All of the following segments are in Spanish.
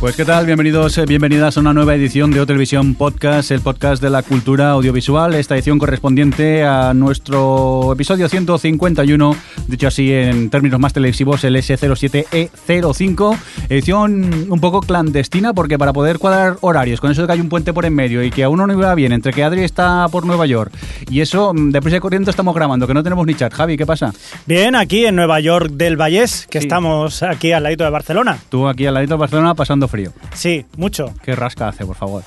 Pues qué tal, bienvenidos, eh, bienvenidas a una nueva edición de O Televisión Podcast, el podcast de la cultura audiovisual, esta edición correspondiente a nuestro episodio 151, dicho así en términos más televisivos, el S07E05, edición un poco clandestina porque para poder cuadrar horarios, con eso de que hay un puente por en medio y que a uno no iba bien, entre que Adri está por Nueva York y eso, mm, deprisa y corriendo estamos grabando, que no tenemos ni chat. Javi, ¿qué pasa? Bien, aquí en Nueva York del Vallés, que Sí. estamos aquí al ladito de Barcelona. Tú aquí al ladito de Barcelona pasando frío. Sí, mucho. Qué rasca hace, por favor.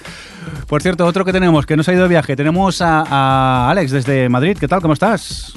Por cierto, otro que tenemos, que no se ha ido de viaje, tenemos a, a Alex desde Madrid. ¿Qué tal? ¿Cómo estás?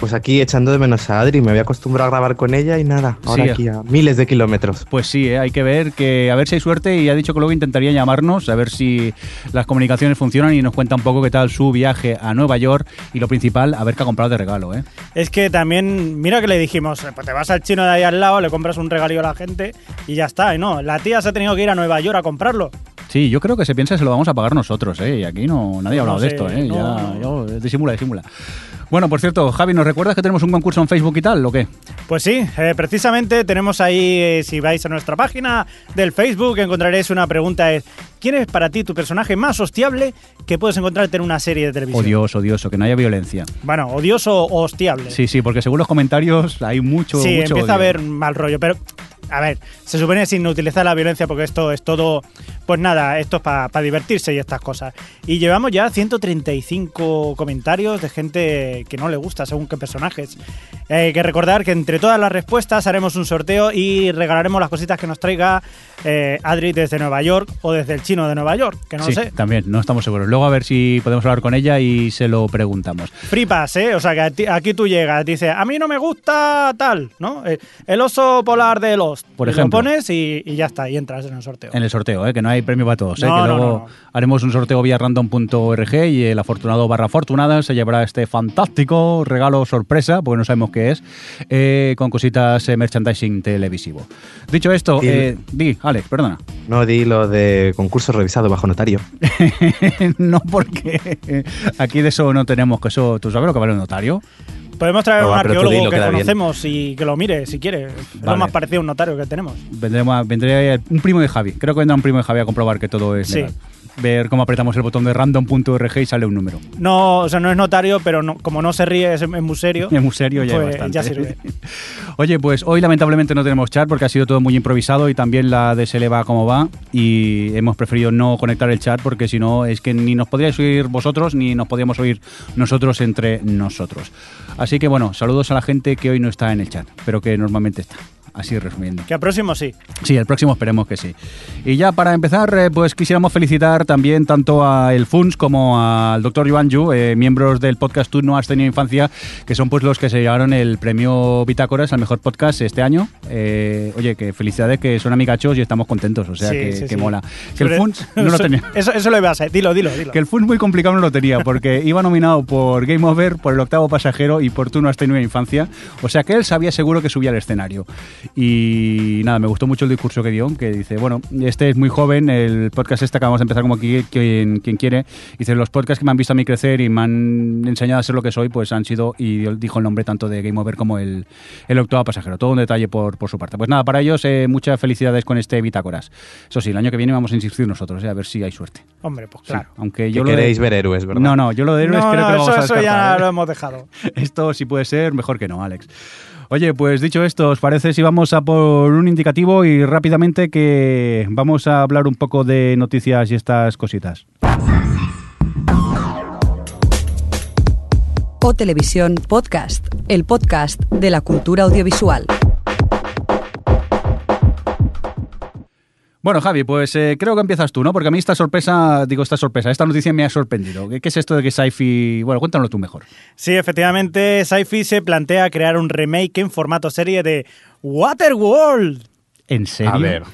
Pues aquí echando de menos a Adri, me había acostumbrado a grabar con ella y nada, ahora Sí. aquí a miles de kilómetros. Pues sí, ¿eh? hay que ver que a ver si hay suerte y ha dicho que luego intentaría llamarnos a ver si las comunicaciones funcionan y nos cuenta un poco qué tal su viaje a Nueva York y lo principal, a ver qué ha comprado de regalo, ¿eh? Es que también, mira que le dijimos, eh, pues te vas al chino de ahí al lado, le compras un regalillo a la gente y ya está. Y no, la tía se ha tenido que ir a Nueva York a comprarlo. Sí, yo creo que se piensa que se lo vamos a pagar nosotros, ¿eh? Y aquí no nadie ha hablado No de sé, esto, ¿eh? no, ya, no. yo- disimula, disimula. Bueno, por cierto, Javi, ¿nos recuerdas que tenemos un concurso en Facebook y tal, o qué? Pues sí, eh, precisamente tenemos ahí, eh, si vais a nuestra página del Facebook, encontraréis una pregunta, es ¿quién es para ti tu personaje más hostiable que puedes encontrarte en una serie de televisión? Odioso, odioso, que no haya violencia. Bueno, odioso o hostiable. Sí, sí, porque según los comentarios hay mucho, Sí, mucho empieza a haber mal rollo, pero a ver, se supone sin utilizar la violencia porque esto es todo, pues nada, esto es para divertirse y estas cosas. Y llevamos ya 135 comentarios de gente que no le gusta según qué personajes. Eh, Hay que recordar que entre todas las respuestas haremos un sorteo y regalaremos las cositas que nos traiga eh, Adri desde Nueva York o desde el chino de Nueva York, que no sí, lo sé. también, no estamos seguros. Luego a ver si podemos hablar con ella y se lo preguntamos. Free pass, ¿eh? O sea, que aquí tú llegas, dices, a mí no me gusta tal, ¿no? Eh, El oso polar de Por Y ejemplo. Lo pones y, y ya está, y entras en el sorteo. En el sorteo, ¿eh? que no hay premio para todos. ¿eh? No, que no, luego no, haremos un sorteo vía random.org y el afortunado barra afortunada se llevará este fantástico regalo sorpresa, porque no sabemos qué es, eh, con cositas eh, merchandising televisivo. Dicho esto, eh, di, Alex, perdona. No di lo de concurso revisado bajo notario. no porque aquí de eso no tenemos que eso. ¿Tú sabes lo que vale un notario? Podemos traer a un arqueólogo que bien. conocemos y que lo mire si quiere. Es Vale. Lo más parecido a un notario que tenemos. Vendremos, vendré un primo de Javi. Creo que vendrá un primo de Javi a comprobar que todo es Sí. legal. Ver cómo apretamos el botón de random.org y sale un número. No, o sea, no es notario, pero no, como no se ríe, es, es muy serio. Es muy serio ya pues bastante. ya sirve. Oye, pues hoy lamentablemente no tenemos chat porque ha sido todo muy improvisado y también la DSL va como va y hemos preferido no conectar el chat porque si no es que ni nos podríais oír vosotros ni nos podíamos oír nosotros entre nosotros. Así que bueno, saludos a la gente que hoy no está en el chat, pero que normalmente está. Así resumiendo. Que al próximo sí. Sí, el próximo esperemos que sí. Y ya para empezar, eh, pues quisiéramos felicitar también tanto a el FUNS como al doctor Yuan Yu, eh, miembros del podcast Tú no has tenido infancia, que son pues los que se llevaron el premio Bitácoras al mejor podcast este año. Eh, oye, que felicidades, que son amigachos y estamos contentos, o sea, Sí, que, sí, que sí. mola. Que el Sobre- FUNS no lo tenía. Eso, eso lo ibas a Dilo, dilo, dilo. Que el FUNS muy complicado no lo tenía, porque iba nominado por Game Over, por El Octavo Pasajero y por Tú no has tenido infancia. O sea que él sabía seguro que subía al escenario. Y nada, me gustó mucho el discurso que dio, que dice, bueno, este es muy joven, el podcast este acabamos de empezar como aquí, quien, quien quiere. Dice, los podcasts que me han visto a mí crecer y me han enseñado a ser lo que soy, pues han sido, y dijo el nombre tanto de Game Over como el, el Octavo Pasajero. Todo un detalle por, por su parte. Pues nada, para ellos, eh, muchas felicidades con este Bitácoras. Eso sí, el año que viene vamos a insistir nosotros, eh, a ver si hay suerte. Hombre, pues Sí, claro. aunque Que yo lo de- queréis ver héroes, ¿verdad? no, no, yo lo de héroes no, creo no, que lo eso, vamos a eso ya lo ¿eh? hemos dejado. Esto si puede ser, mejor que no, Alex. Oye, pues dicho esto, ¿os parece si vamos a por un indicativo y rápidamente que vamos a hablar un poco de noticias y estas cositas? O Televisión Podcast, el podcast de la cultura audiovisual. Bueno, Javi, pues eh, creo que empiezas tú, ¿no? Porque a mí esta sorpresa, digo esta sorpresa, esta noticia me ha sorprendido. ¿Qué, qué es esto de que Sci-Fi... Bueno, cuéntanoslo tú mejor. Sí, efectivamente, Sci-Fi se plantea crear un remake en formato serie de Waterworld. ¿En serio? A ver.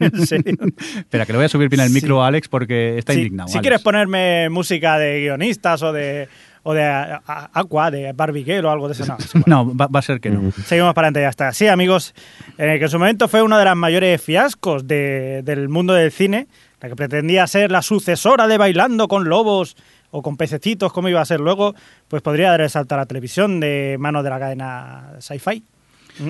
En serio. Espera, que le voy a subir bien el micro Sí. a Alex porque está Sí, indignado. Si Alex. quieres ponerme música de guionistas o de, o de a- a- Aqua, de Barbie Girl o algo de eso, no. No, va, va a ser que no. Seguimos para adelante, ya está. Sí, amigos, eh, que en su momento fue uno de los mayores fiascos de- del mundo del cine, la que pretendía ser la sucesora de Bailando con Lobos o con Pececitos, como iba a ser luego, pues podría dar el salto a la televisión de mano de la cadena Sci-Fi. ¿Mm?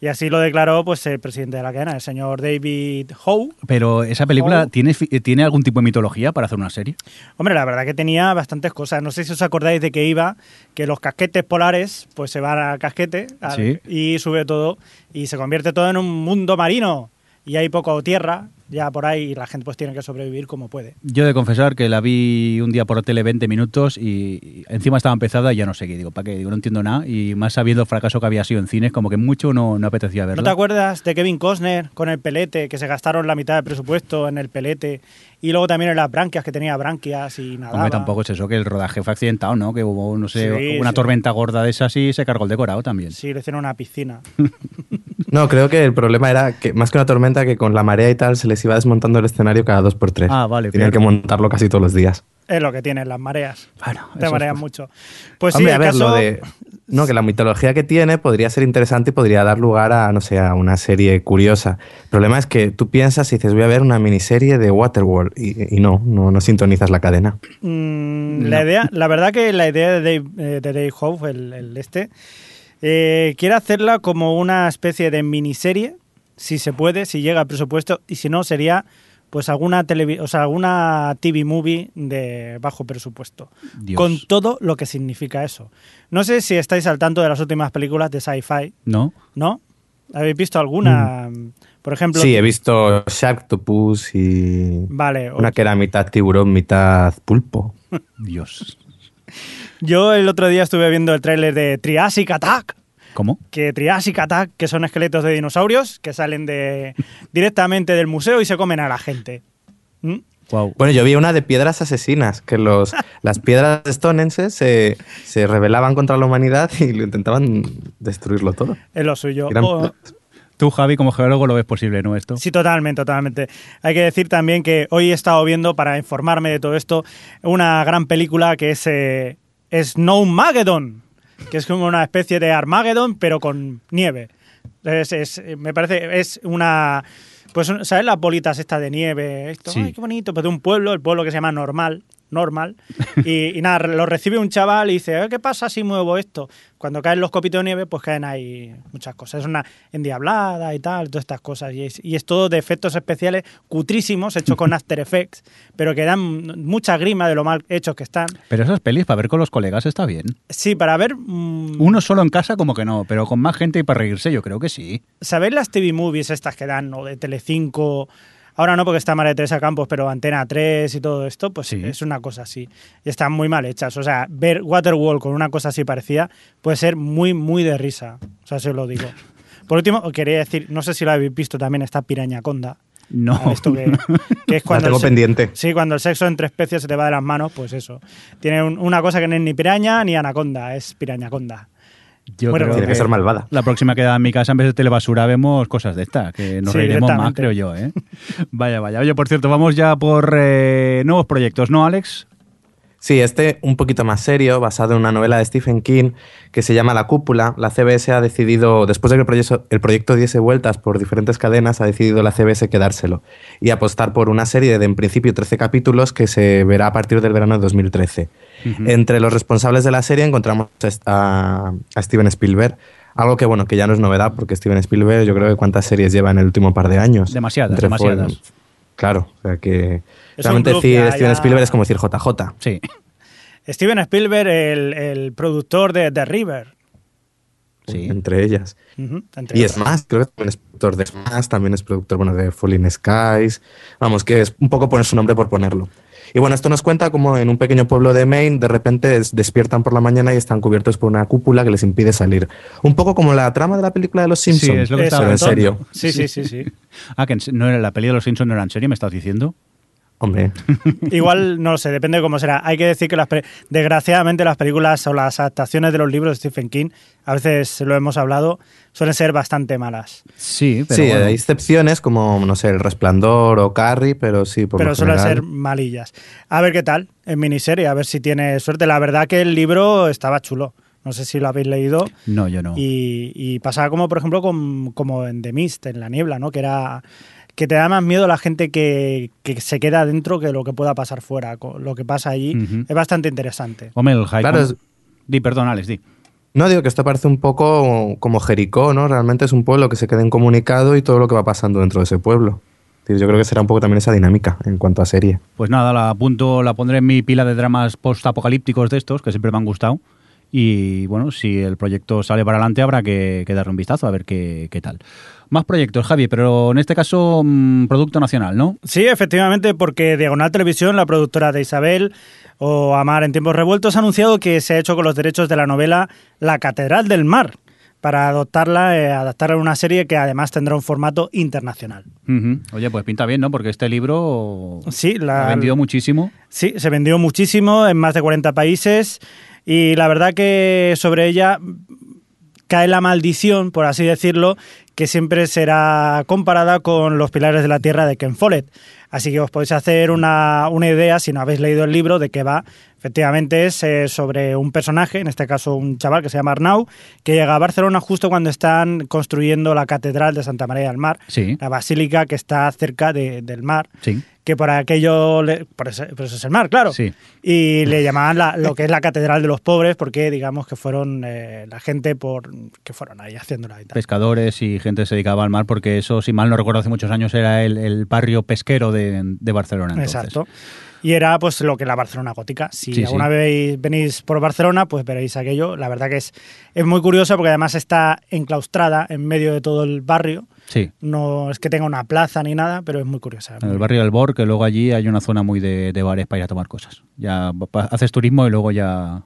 Y así lo declaró pues el presidente de la cadena, el señor David Howe. Pero esa película. ¿tiene, tiene algún tipo de mitología para hacer una serie. Hombre, la verdad que tenía bastantes cosas. No sé si os acordáis de que iba, que los casquetes polares pues se van al casquete al- Sí. y sube todo y se convierte todo en un mundo marino y hay poco tierra ya por ahí y la gente pues tiene que sobrevivir como puede. Yo he de confesar que la vi un día por tele 20 minutos y, encima estaba empezada y ya no sé qué. Digo, ¿para qué? Digo, no entiendo nada. Y más sabiendo el fracaso que había sido en cines, como que mucho no, no apetecía ¿No verlo. te acuerdas de Kevin Costner con el pelete, que se gastaron la mitad del presupuesto en el pelete y luego también en las branquias, que tenía branquias y nada. Hombre, tampoco es eso, que el rodaje fue accidentado, ¿no? Que hubo, no sé, Sí, una sí. tormenta gorda de esas y se cargó el decorado también. Sí, le hicieron una piscina. No, creo que el problema era que más que una tormenta, que con la marea y tal se les iba desmontando el escenario cada dos por tres. Ah, vale, Tenían que montarlo casi todos los días. Es lo que tienen las mareas. Bueno, Te eso marean es- mucho. Pues Hombre, sí, a ver, caso... lo de. No, que la mitología que tiene podría ser interesante y podría dar lugar a, no sé, a una serie curiosa. El problema es que tú piensas y dices, voy a ver una miniserie de Waterworld y, y no, no, no sintonizas la cadena. Mm, la idea, la verdad que la idea de Dave, eh, de Dave Howe, el, el este, eh, quiere hacerla como una especie de miniserie, si se puede, si llega el presupuesto, y si no sería pues alguna o sea, alguna TV movie de bajo presupuesto, Dios. con todo lo que significa eso. No sé si estáis al tanto de las últimas películas de sci-fi, ¿No? ¿no? ¿Habéis visto alguna? Por ejemplo, Sí, he visto Sharktopus y vale, una que era mitad tiburón, mitad pulpo. Dios. yo el otro día estuve viendo el tráiler de Triassic Attack. ¿Cómo? que Triassic Attack, que son esqueletos de dinosaurios que salen de directamente del museo y se comen a la gente. ¿Mm? Wow. Bueno, yo vi una de piedras asesinas, que los, las piedras stonenses se, se rebelaban contra la humanidad y lo intentaban destruirlo todo. Es lo suyo. Tú, Javi, como geólogo, lo ves posible, ¿no? Esto. sí, totalmente, totalmente. Hay que decir también que hoy he estado viendo, para informarme de todo esto, una gran película que es eh, Snowmageddon, que es como una especie de Armageddon, pero con nieve. Es, es- me parece, es una... Pues, ¿sabes las bolitas estas de nieve? Esto, Sí. Ay, qué bonito. Pues de un pueblo, el pueblo que se llama Normal, Normal. Y, y nada, lo recibe un chaval y dice, "Eh, ¿qué pasa si muevo esto? Cuando caen los copitos de nieve, pues caen ahí muchas cosas. Es una endiablada y tal, todas estas cosas. Y es, y es todo de efectos especiales cutrísimos, hechos con After Effects, pero que dan mucha grima de lo mal hechos que están. Pero esas pelis para ver con los colegas está bien. Sí, para ver... mm, Uno solo en casa como que no, pero con más gente y para reírse yo creo que sí. ¿Sabéis las TV movies estas que dan, o de Telecinco? Ahora no porque está María Teresa Campos, pero Antena 3 y todo esto, pues Sí. es una cosa así. Y están muy mal hechas. O sea, ver Waterworld con una cosa así parecida puede ser muy, muy de risa. O sea, se lo digo. Por último, quería decir, no sé si lo habéis visto también, está Pirañaconda. No. Esto que, que es La cuando tengo el pendiente. Sí, cuando el sexo entre especies se te va de las manos, pues eso. Tiene un- una cosa que no es ni piraña ni anaconda, es pirañaconda. Yo Bueno, creo Tiene que ser malvada. La próxima que da en mi casa, en vez de telebasura, vemos cosas de estas, que nos Sí, reiremos más, creo yo, ¿eh? vaya, vaya. Oye, por cierto, vamos ya por eh, nuevos proyectos, ¿no, Alex? Sí, este un poquito más serio, basado en una novela de Stephen King que se llama La Cúpula. La CBS ha decidido, después de que el proyecto, el proyecto diese vueltas por diferentes cadenas, ha decidido la CBS quedárselo y apostar por una serie de, en principio, 13 capítulos que se verá a partir del verano de 2013. Entre los responsables de la serie encontramos a, a Steven Spielberg. Algo que, bueno, que ya no es novedad, porque Steven Spielberg, yo creo que cuántas series lleva en el último par de años. Demasiadas, Entre demasiadas. Claro, o sea que Es realmente decir ya- Steven Spielberg es como decir JJ. Sí. Steven Spielberg, el, el productor de The River. Sí. entre ellas. Entre Y es otras. más, creo que también es productor de más, también es productor bueno, de Falling Skies. Vamos, que es un poco poner su nombre por ponerlo. Y bueno, esto nos cuenta como en un pequeño pueblo de Maine de repente des- despiertan por la mañana y están cubiertos por una cúpula que les impide salir. Un poco como la trama de la película de los Simpsons. es lo que estaba pero en serio. Sí, sí, sí, sí. Ah, que no era la peli de los Simpsons, no era en serie, me estás diciendo. Hombre, Igual, no lo sé, depende de cómo será. Hay que decir que las desgraciadamente las películas o las adaptaciones de los libros de Stephen King, a veces lo hemos hablado, suelen ser bastante malas. Sí, pero sí, bueno. hay excepciones como, no sé, El Resplandor o Carrie, pero sí, por pero lo suelen general- ser malillas. A ver qué tal en miniserie, a ver si tiene suerte. La verdad que el libro estaba chulo. No sé si lo habéis leído. No, yo no. Y, y pasaba como, por ejemplo, con- como en The Mist, en la niebla, ¿no? Que era que te da más miedo la gente que, que se queda dentro que lo que pueda pasar fuera. Lo que pasa allí es bastante interesante. Hombre, el high Claro, es- Di, perdón, Alex, di. No, digo que esto parece un poco como Jericó, ¿no? Realmente es un pueblo que se queda incomunicado y todo lo que va pasando dentro de ese pueblo. Yo creo que será un poco también esa dinámica en cuanto a serie. Pues nada, la apunto, la pondré en mi pila de dramas post-apocalípticos de estos, que siempre me han gustado. Y bueno, si el proyecto sale para adelante, habrá que, que darle un vistazo a ver qué, qué tal. Más proyectos, Javi, pero en este caso, mm, producto nacional, ¿no? Sí, efectivamente, porque Diagonal Televisión, la productora de Isabel o Amar en tiempos revueltos, ha anunciado que se ha hecho con los derechos de la novela La Catedral del Mar para adoptarla, eh, adaptarla a una serie que además tendrá un formato internacional. Oye, pues pinta bien, ¿no? Porque este libro Sí, la, ha vendido muchísimo. Sí, se vendió muchísimo en más de 40 países y la verdad que sobre ella cae la maldición, por así decirlo, que siempre será comparada con Los Pilares de la Tierra de Ken Follett. Así que os podéis hacer una, una idea, si no habéis leído el libro, de qué va. Efectivamente es eh, sobre un personaje, en este caso un chaval que se llama Arnau, que llega a Barcelona justo cuando están construyendo la Catedral de Santa María del Mar, Sí, la basílica que está cerca de- del mar sí. Que por aquello, le- por, eso, por eso es el mar, claro. Sí. Y le llamaban la- lo que es la catedral de los pobres, porque digamos que fueron eh, la gente por que fueron ahí haciéndola y tal. Pescadores y gente que se dedicaba al mar, porque eso, si mal no recuerdo, hace muchos años era el, el barrio pesquero de, de Barcelona. entonces. Exacto. Y era pues lo que la Barcelona gótica. Si Sí, alguna sí. vez venís por Barcelona, pues veréis aquello. La verdad que es, es muy curiosa porque además está enclaustrada en medio de todo el barrio. Sí. No es que tenga una plaza ni nada, pero es muy curiosa. En el barrio del Bor, que luego allí hay una zona muy de, de bares para ir a tomar cosas. Ya haces turismo y luego ya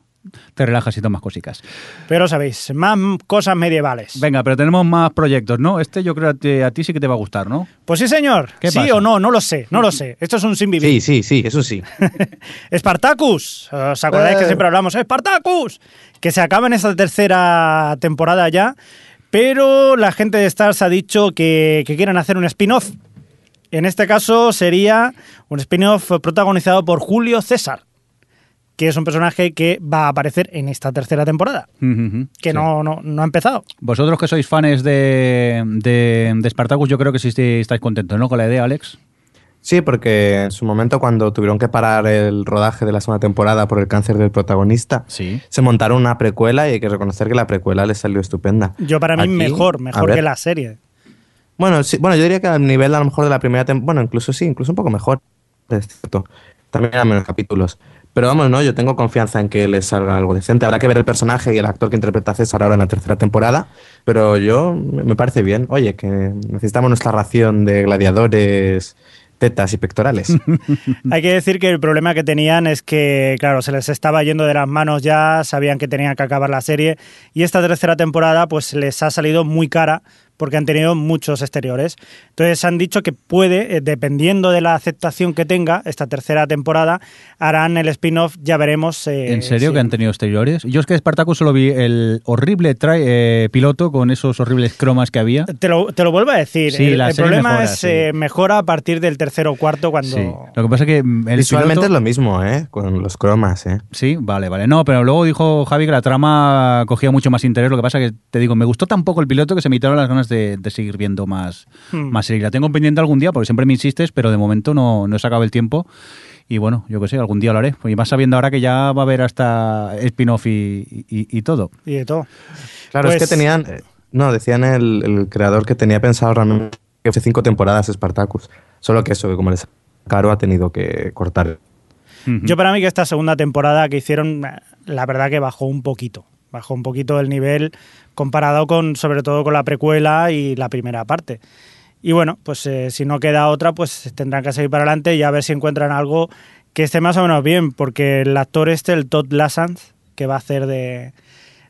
te relajas y tomas cositas. Pero sabéis, más cosas medievales. Venga, pero tenemos más proyectos, ¿no? Este yo creo que a ti sí que te va a gustar, ¿no? Pues sí, señor. ¿Qué sí pasa? o no, no lo sé, no lo sé. Esto es un sin vivir. Sí, sí, sí, eso sí. Spartacus, ¿os acordáis que Eh. siempre hablamos? ¡Spartacus! Que se acaba en esta tercera temporada ya, pero la gente de Stars ha dicho que, que quieren hacer un spin-off. En este caso sería un spin-off protagonizado por Julio César, que es un personaje que va a aparecer en esta tercera temporada, que Sí. no, no, no ha empezado. Vosotros que sois fans de, de, de Spartacus, yo creo que sí estáis contentos, ¿no? Con la idea, Alex. Sí, porque en su momento cuando tuvieron que parar el rodaje de la segunda temporada por el cáncer del protagonista, Sí. se montaron una precuela y hay que reconocer que la precuela les salió estupenda. Yo para mí Aquí, mejor, mejor que la serie. Bueno, sí, bueno, yo diría que al nivel a lo mejor de la primera temporada, bueno, incluso sí, incluso un poco mejor, es cierto. También eran menos capítulos. Pero vamos, no, yo tengo confianza en que les salga algo decente. Habrá que ver el personaje y el actor que interpreta a César ahora en la tercera temporada, pero yo me parece bien. Oye, que necesitamos nuestra ración de gladiadores, tetas y pectorales. Hay que decir que el problema que tenían es que, claro, se les estaba yendo de las manos ya, sabían que tenían que acabar la serie y esta tercera temporada pues les ha salido muy cara porque han tenido muchos exteriores. Entonces han dicho que puede, eh, dependiendo de la aceptación que tenga esta tercera temporada, harán el spin-off, ya veremos. eh, ¿En serio si- que han tenido exteriores? Yo es que Spartacus solo vi el horrible eh, piloto con esos horribles cromas que había. Te lo, te lo vuelvo a decir. Sí, el el problema mejora, es sí. eh, mejora a partir del tercero o cuarto cuando... Sí. Lo que pasa es que el Visualmente piloto- es lo mismo, ¿eh? Con los cromas, ¿eh? Sí, vale, vale. No, pero luego dijo Javi que la trama cogía mucho más interés. Lo que pasa que, te digo, me gustó tan poco el piloto que se me las ganas de, de seguir viendo más, Hmm. más serie. La tengo pendiente algún día porque siempre me insistes, pero de momento no, no he sacado el tiempo. Y bueno, yo qué sé, algún día lo haré. Y más sabiendo ahora que ya va a haber hasta spin-off y, y- y todo. Y de todo. Claro, Pues- es que tenían. eh, No, decían el, el creador que tenía pensado realmente que hace cinco temporadas Spartacus. Solo que eso, que como les caro, ha tenido que cortar. Yo para mí que esta segunda temporada que hicieron, la verdad que bajó un poquito. Bajó un poquito el nivel comparado con, sobre todo con la precuela y la primera parte. Y bueno, pues eh, si no queda otra, pues tendrán que seguir para adelante y a ver si encuentran algo que esté más o menos bien, porque el actor este, el Todd Lassanz, que va a hacer de,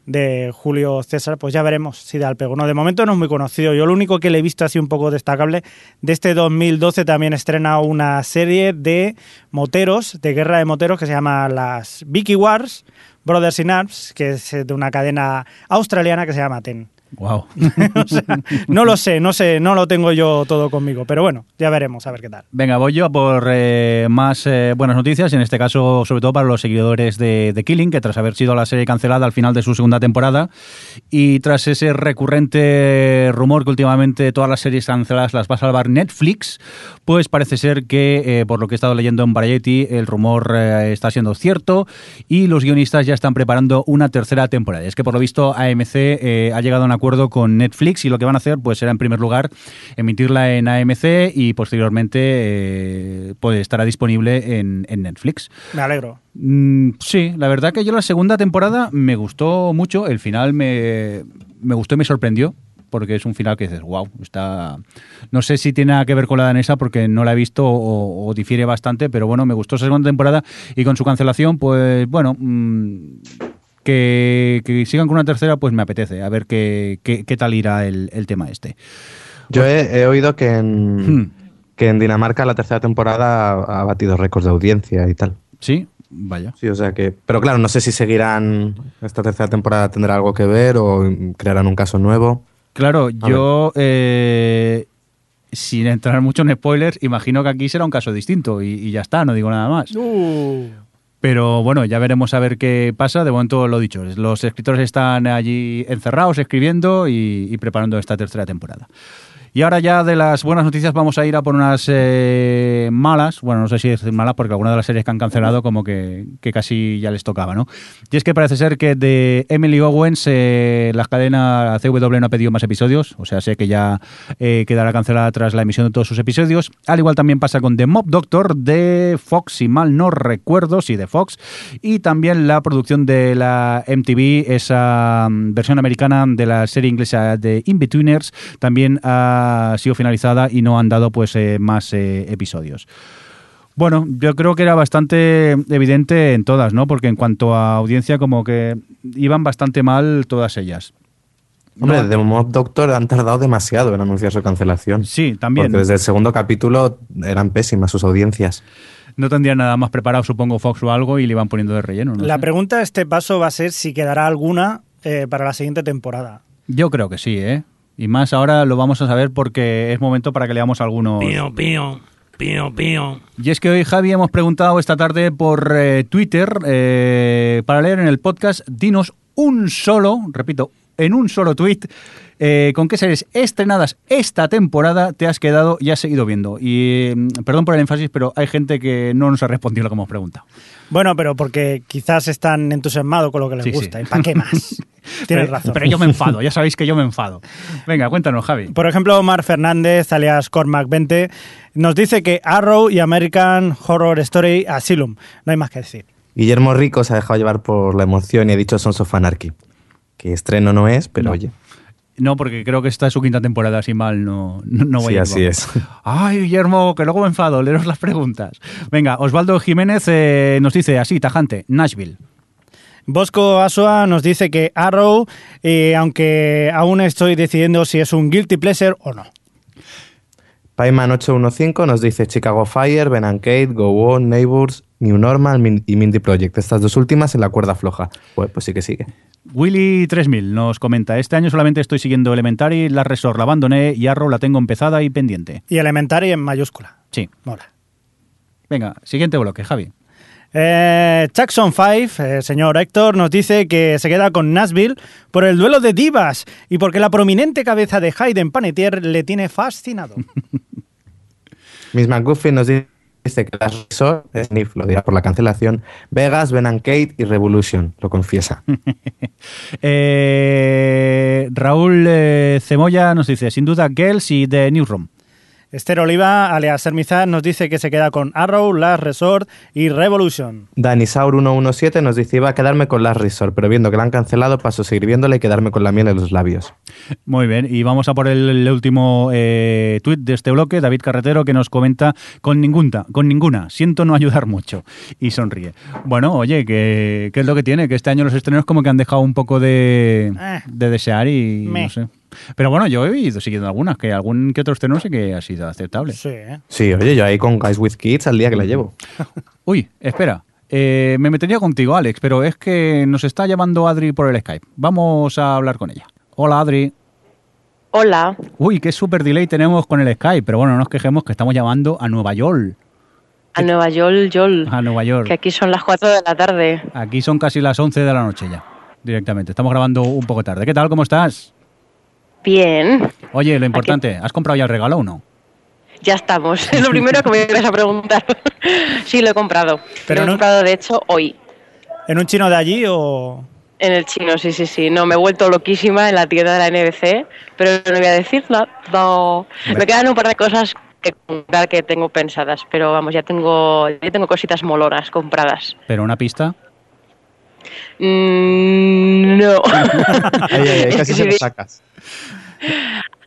de Julio César, pues ya veremos si da el pego. No, de momento no es muy conocido. Yo lo único que le he visto así un poco destacable, de este 2012 también estrena una serie de moteros, de guerra de moteros, que se llama las Vicky Wars, Brothers in Arms, que es de una cadena australiana que se llama TEN. Wow. O sea, no lo sé, no sé, no lo tengo yo todo conmigo, pero bueno, ya veremos, a ver qué tal. Venga, voy yo a por eh, más eh, buenas noticias, en este caso sobre todo para los seguidores de, de Killing, que tras haber sido la serie cancelada al final de su segunda temporada y tras ese recurrente rumor que últimamente todas las series canceladas las va a salvar Netflix, pues parece ser que, eh, por lo que he estado leyendo en Variety, el rumor está siendo cierto y los guionistas ya están preparando una tercera temporada. Es que por lo visto AMC ha llegado a un acuerdo con Netflix y lo que van a hacer pues será en primer lugar emitirla en AMC y posteriormente eh, pues estará disponible en, en Netflix. Me alegro. Mm, sí, la verdad que yo la segunda temporada me gustó mucho, el final me, me gustó y me sorprendió. Porque es un final que dices, wow, está. No sé si tiene nada que ver con la danesa porque no la he visto o, o difiere bastante, pero bueno, me gustó esa segunda temporada y con su cancelación, pues bueno, mm, que, que sigan con una tercera, pues me apetece, a ver qué, qué, qué tal irá el, el tema este. Yo he, he oído que en, Hmm. que en Dinamarca la tercera temporada ha, ha batido récords de audiencia y tal. Sí, vaya. Sí, o sea que. Pero claro, no sé si seguirán. Esta tercera temporada tendrá algo que ver o crearán un caso nuevo. Claro, yo, eh, sin entrar mucho en spoilers, imagino que aquí será un caso distinto y, y ya está, no digo nada más. Pero bueno, ya veremos a ver qué pasa. De momento lo dicho, los escritores están allí encerrados, escribiendo y, y preparando esta tercera temporada. Y ahora ya de las buenas noticias vamos a ir a por unas eh, malas. Bueno, no sé si decir malas porque algunas de las series que han cancelado como que, que casi ya les tocaba, ¿no? Y es que parece ser que de Emily Owens eh, la cadena CW no ha pedido más episodios. O sea, sé que ya eh, quedará cancelada tras la emisión de todos sus episodios. Al igual también pasa con The Mob Doctor de Fox, si mal no recuerdo, sí, de Fox. Y también la producción de la MTV, esa mm, versión americana de la serie inglesa de In-Betweeners, también ha sido finalizada y no han dado pues eh, más eh, episodios. Bueno, yo creo que era bastante evidente en todas, ¿no? Porque en cuanto a audiencia, como que iban bastante mal todas ellas. Hombre, No- de Mob Doctor han tardado demasiado en anunciar su cancelación. Sí, también. Porque desde el segundo capítulo eran pésimas sus audiencias. No tendrían nada más preparado, supongo, Fox o algo y le iban poniendo de relleno. ¿no? La pregunta de este paso va a ser si quedará alguna eh, para la siguiente temporada. Yo creo que sí, ¿eh? Y más ahora lo vamos a saber porque es momento para que leamos algunos. Pío, pío, pío, pío. Y es que hoy, Javi, hemos preguntado esta tarde por eh, Twitter eh, para leer en el podcast, dinos un solo, repito, en un solo tweet, eh, con qué series estrenadas esta temporada te has quedado y has seguido viendo. Y mm, perdón por el énfasis, pero hay gente que no nos ha respondido lo que hemos preguntado. Bueno, pero porque quizás están entusiasmados con lo que les Sí, sí. gusta. ¿Y para qué más? Tienes Pero- razón. Pero yo me enfado, ya sabéis que yo me enfado. Venga, cuéntanos, Javi. Por ejemplo, Omar Fernández, alias Cormac20, nos dice que Arrow y American Horror Story Asylum. No hay más que decir. Guillermo Rico se ha dejado llevar por la emoción y ha dicho Sons of Anarchy. Que estreno no es, pero No. oye. No, porque creo que esta es su quinta temporada, así mal no, no, no voy sí, a ir, así es. Ay, Guillermo, que luego me enfado, leeros las preguntas. Venga, Osvaldo Jiménez eh, nos dice así, tajante, Nashville. Bosco Asua nos dice que Arrow, eh, aunque aún estoy decidiendo si es un guilty pleasure o no. Payman815 nos dice Chicago Fire, Ben and Kate, Go On, Neighbors, New Normal y Mindy Project. Estas dos últimas en la cuerda floja. Pues, pues sí que sigue. Willy 3000 nos comenta, este año solamente estoy siguiendo Elementary, la Resort la abandoné y Arrow la tengo empezada y pendiente. Y Elementary en mayúscula. Sí. Mola. Venga, siguiente bloque, Javi. Eh, Jackson 5, eh, señor Héctor, nos dice que se queda con Nashville por el duelo de divas y porque la prominente cabeza de Hayden Panettiere le tiene fascinado. Miss McGuffin nos dice que las Resort, Sniff lo dirá por la cancelación, Vegas, Ben and Kate y Revolution, lo confiesa. Eh, Raúl eh, Cemoya nos dice, sin duda, Girls y The Newsroom. Esther Oliva, alias Hermizar, nos dice que se queda con Arrow, Last Resort y Revolution. Danisaur117 nos dice iba a quedarme con Last Resort, pero viendo que la han cancelado paso a seguir viéndola y quedarme con la miel en los labios. Muy bien, y vamos a por el, el último eh, tuit de este bloque, David Carretero, que nos comenta con ninguna, con ninguna, siento no ayudar mucho, y sonríe. Bueno, oye, ¿qué, qué es lo que tiene? Que este año los estrenos como que han dejado un poco de, Eh. de desear y no sé. Pero bueno, yo he ido siguiendo algunas, que algún que otro estreno sí que ha sido aceptable. Sí, ¿eh? Sí, oye, yo ahí con Guys with Kids al día que la llevo. Uy, espera. eh, me metería contigo, Alex, pero es que nos está llamando Adri por el Skype. Vamos a hablar con ella. Hola, Adri. Hola, Uy, qué super delay tenemos con el Skype, pero bueno, no nos quejemos que estamos llamando a Nueva York. a Nueva York, Yol, A Nueva York. que aquí son las 4 de la tarde. Aquí son casi las 11 de la noche ya, directamente. Estamos grabando un poco tarde. ¿Qué tal? ¿Cómo estás? Bien, Oye, lo importante, ¿has comprado ya el regalo o no? ya estamos. Es lo primero que me ibas a preguntar. sí, lo he comprado. Pero lo he no- comprado, de hecho, hoy. ¿En un chino de allí o...? En el chino, sí, sí, sí. No, me he vuelto loquísima en la tienda de la NBC, pero no voy a decir nada. No. Me quedan un par de cosas que comprar que tengo pensadas, pero vamos, ya tengo, ya tengo cositas molonas compradas. Pero una pista. Mm, no. Ay, ay, ay, Es casi que se si lo de- sacas.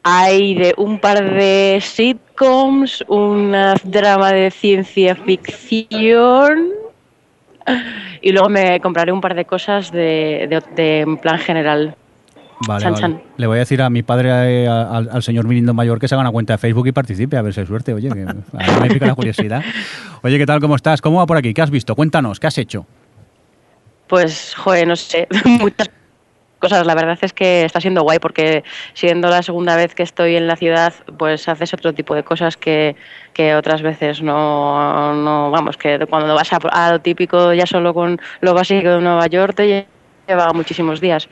Hay de un par de sitcoms, un drama de ciencia ficción y luego me compraré un par de cosas de, de, de en plan general. Vale, Chan, vale. chan. Le voy a decir a mi padre, eh, a- al, al señor Mirindo Mayor, que se haga una cuenta de Facebook y participe, a ver si hay suerte. Oye, que a mí me pica la curiosidad. Oye, ¿qué tal? ¿Cómo estás? ¿Cómo va por aquí? ¿Qué has visto? Cuéntanos, ¿qué has hecho? Pues, joder, no sé, muchas cosas. La verdad es que está siendo guay porque siendo la segunda vez que estoy en la ciudad, pues haces otro tipo de cosas que, que otras veces no, no, vamos, que cuando vas a, a lo típico ya solo con lo básico de Nueva York te lleva muchísimos días.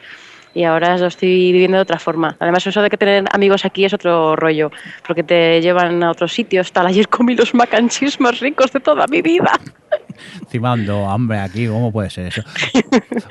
Y ahora lo estoy viviendo de otra forma. Además, eso de que tener amigos aquí es otro rollo, porque te llevan a otros sitios. Tal, ayer comí los mac and cheese más ricos de toda mi vida. Encima ando hambre aquí, ¿cómo puede ser eso?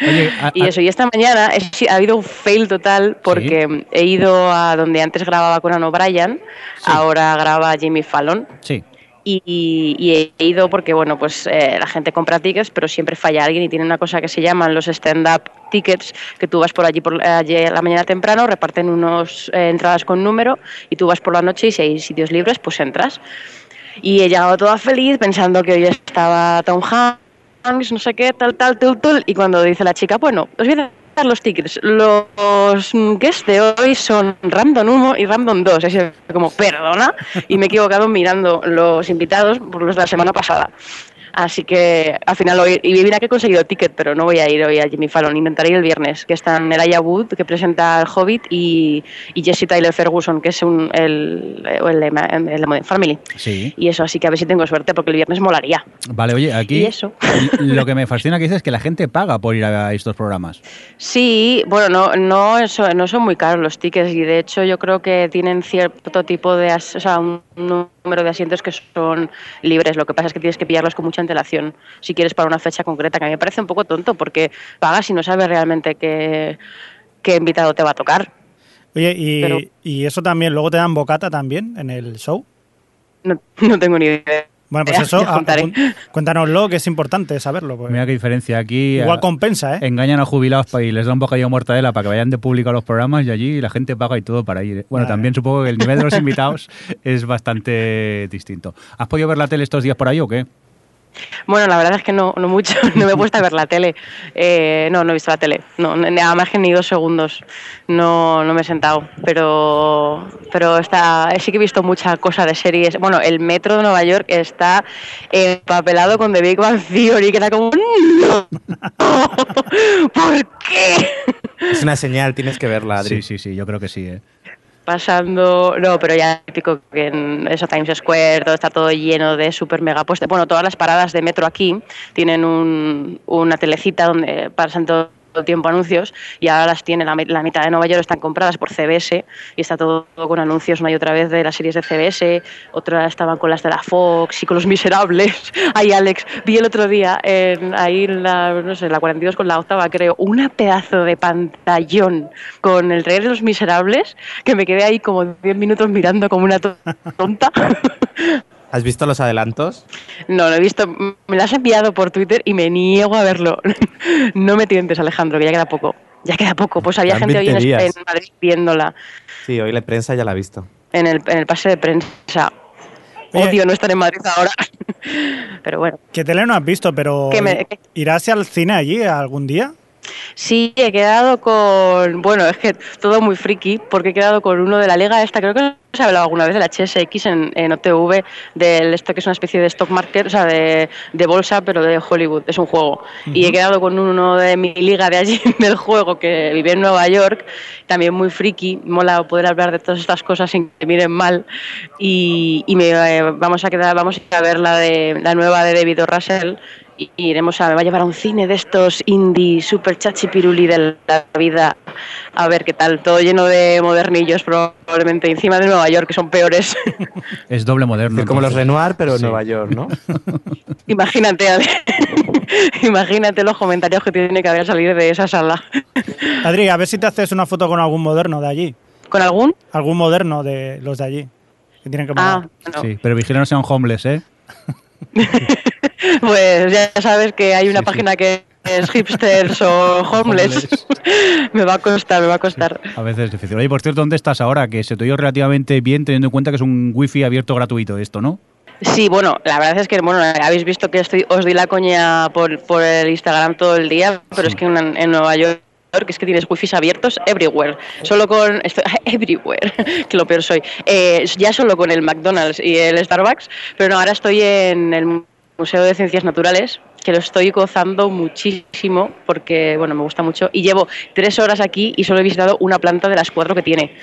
Oye, a- Y eso, y esta mañana he ha habido un fail total porque he ido a donde antes grababa Conan O'Brien, ahora graba Jimmy Fallon. sí, Y, y he ido porque, bueno, pues eh, la gente compra tickets, pero siempre falla alguien y tiene una cosa que se llaman los stand-up tickets, que tú vas por allí por allí a la mañana temprano, reparten unos eh, entradas con número y tú vas por la noche y si hay sitios libres, pues entras. Y he llegado toda feliz pensando que hoy estaba Tom Hanks, no sé qué, tal, tal, tal, tal. Y cuando dice la chica, bueno, os voy a dar los tickets. Los guests de hoy son Random 1 y Random 2. Es como, perdona. Y me he equivocado mirando los invitados por los de la semana pasada. Así que al final hoy, y mira que he conseguido ticket, pero no voy a ir hoy a Jimmy Fallon, intentaré ir el viernes, que están Elijah Wood, que presenta El Hobbit, y, y Jesse Tyler Ferguson, que es un, el, Ma- el de Modern Family. sí. Y eso, así que a ver si tengo suerte, porque el viernes molaría. Vale, oye, aquí Y eso. lo que me fascina que dices es que la gente paga por ir a estos programas. Sí, bueno, no, no, eso- no son muy caros los tickets y de hecho yo creo que tienen cierto tipo de, o sea, un número de asientos que son libres. Lo que pasa es que tienes que pillarlos con mucha antelación si quieres para una fecha concreta, que a mí me parece un poco tonto porque pagas y no sabes realmente qué, qué invitado te va a tocar. Oye, y, Pero- y eso también, luego te dan bocata también en el show. No, no tengo ni idea. Bueno, pues eso, apun- cuéntanoslo, que es importante saberlo. pues. Mira qué diferencia. Aquí Igual a- compensa, ¿eh? engañan a jubilados y les dan un bocadillo de mortadela para que vayan de público a los programas y allí la gente paga y todo para ir. ¿eh? Bueno, Vale. también supongo que el nivel de los invitados es bastante distinto. ¿Has podido ver la tele estos días por ahí o qué? Bueno, la verdad es que no, no mucho, no me he puesto a ver la tele. Eh, no, no he visto la tele. No, nada más que ni dos segundos. No, no me he sentado. Pero, pero está, sí que he visto mucha cosa de series. Bueno, el metro de Nueva York está empapelado con The Big Bang Theory, que era como, "No, ¿por qué? Es una señal, tienes que verla, Adri. Sí, sí, sí, yo creo que sí. ¿eh? Pasando, no, pero ya típico que en eso Times Square todo está todo lleno de super mega puestos. Bueno, todas las paradas de metro aquí tienen un- una telecita donde pasan todos el tiempo anuncios y ahora las tiene, la, la mitad de Nueva York están compradas por CBS y está todo con anuncios una y otra vez de las series de CBS, otras estaban con las de la Fox y con Los Miserables. Ay, Alex, vi el otro día en, ahí en la, no sé, la 42 con la octava, creo, una pedazo de pantallón con el rey de Los Miserables que me quedé ahí como 10 minutos mirando como una to- tonta. ¿Has visto los adelantos? No, lo he visto. Me lo has enviado por Twitter y me niego a verlo. No me tientes, Alejandro, que ya queda poco. Ya queda poco. Pues había gente hoy en, 20 días. en Madrid viéndola Sí, hoy la prensa ya la ha visto. en el, en el pase de prensa. Oye. Odio no estar en Madrid ahora. Pero bueno. Que tele no has visto, pero Que me- que- ¿irás al cine allí algún día? Sí, he quedado con. Bueno, es que todo muy friki, porque he quedado con uno de la Liga esta, creo que se ha hablado alguna vez de la HSX en, en OTV, del esto que es una especie de stock market, o sea, de, de bolsa, pero de Hollywood, es un juego. Y he quedado con uno de mi liga de allí, del juego, que vive en Nueva York, también muy friki, mola poder hablar de todas estas cosas sin que miren mal. Y, y me, eh, vamos a quedar, vamos a ir a ver la, de, la nueva de David O. Russell y iremos a, me va a llevar a un cine de estos indie super chachipiruli de la vida a ver qué tal, todo lleno de modernillos probablemente encima de Nueva York que son peores. Es doble moderno. Es como los. Renoir, pero en Sí. Nueva York, ¿no? imagínate, Ale. imagínate los comentarios que tiene que haber salido de esa sala. Adri, a ver si te haces una foto con algún moderno de allí. ¿Con algún? Algún moderno de los de allí. Que tienen que Ah, bueno. Sí, pero vigila no sean homeless, ¿eh? pues ya sabes que hay una Sí, sí. página que es hipsters o homeless. me va a costar, me va a costar. A veces es difícil. Oye, por cierto, ¿dónde estás ahora? Que se te oye relativamente bien teniendo en cuenta que es un wifi abierto gratuito esto, ¿no? Sí, bueno, la verdad es que bueno, habéis visto que estoy, os di la coña por, por el Instagram todo el día, pero es que en, en Nueva York es que tienes wifis abiertos everywhere, solo con estoy- everywhere, que lo peor soy, Eh, ya solo con el McDonald's y el Starbucks, pero no, ahora estoy en el Museo de Ciencias Naturales, que lo estoy gozando muchísimo porque bueno me gusta mucho y llevo tres horas aquí y solo he visitado una planta de las cuatro que tiene,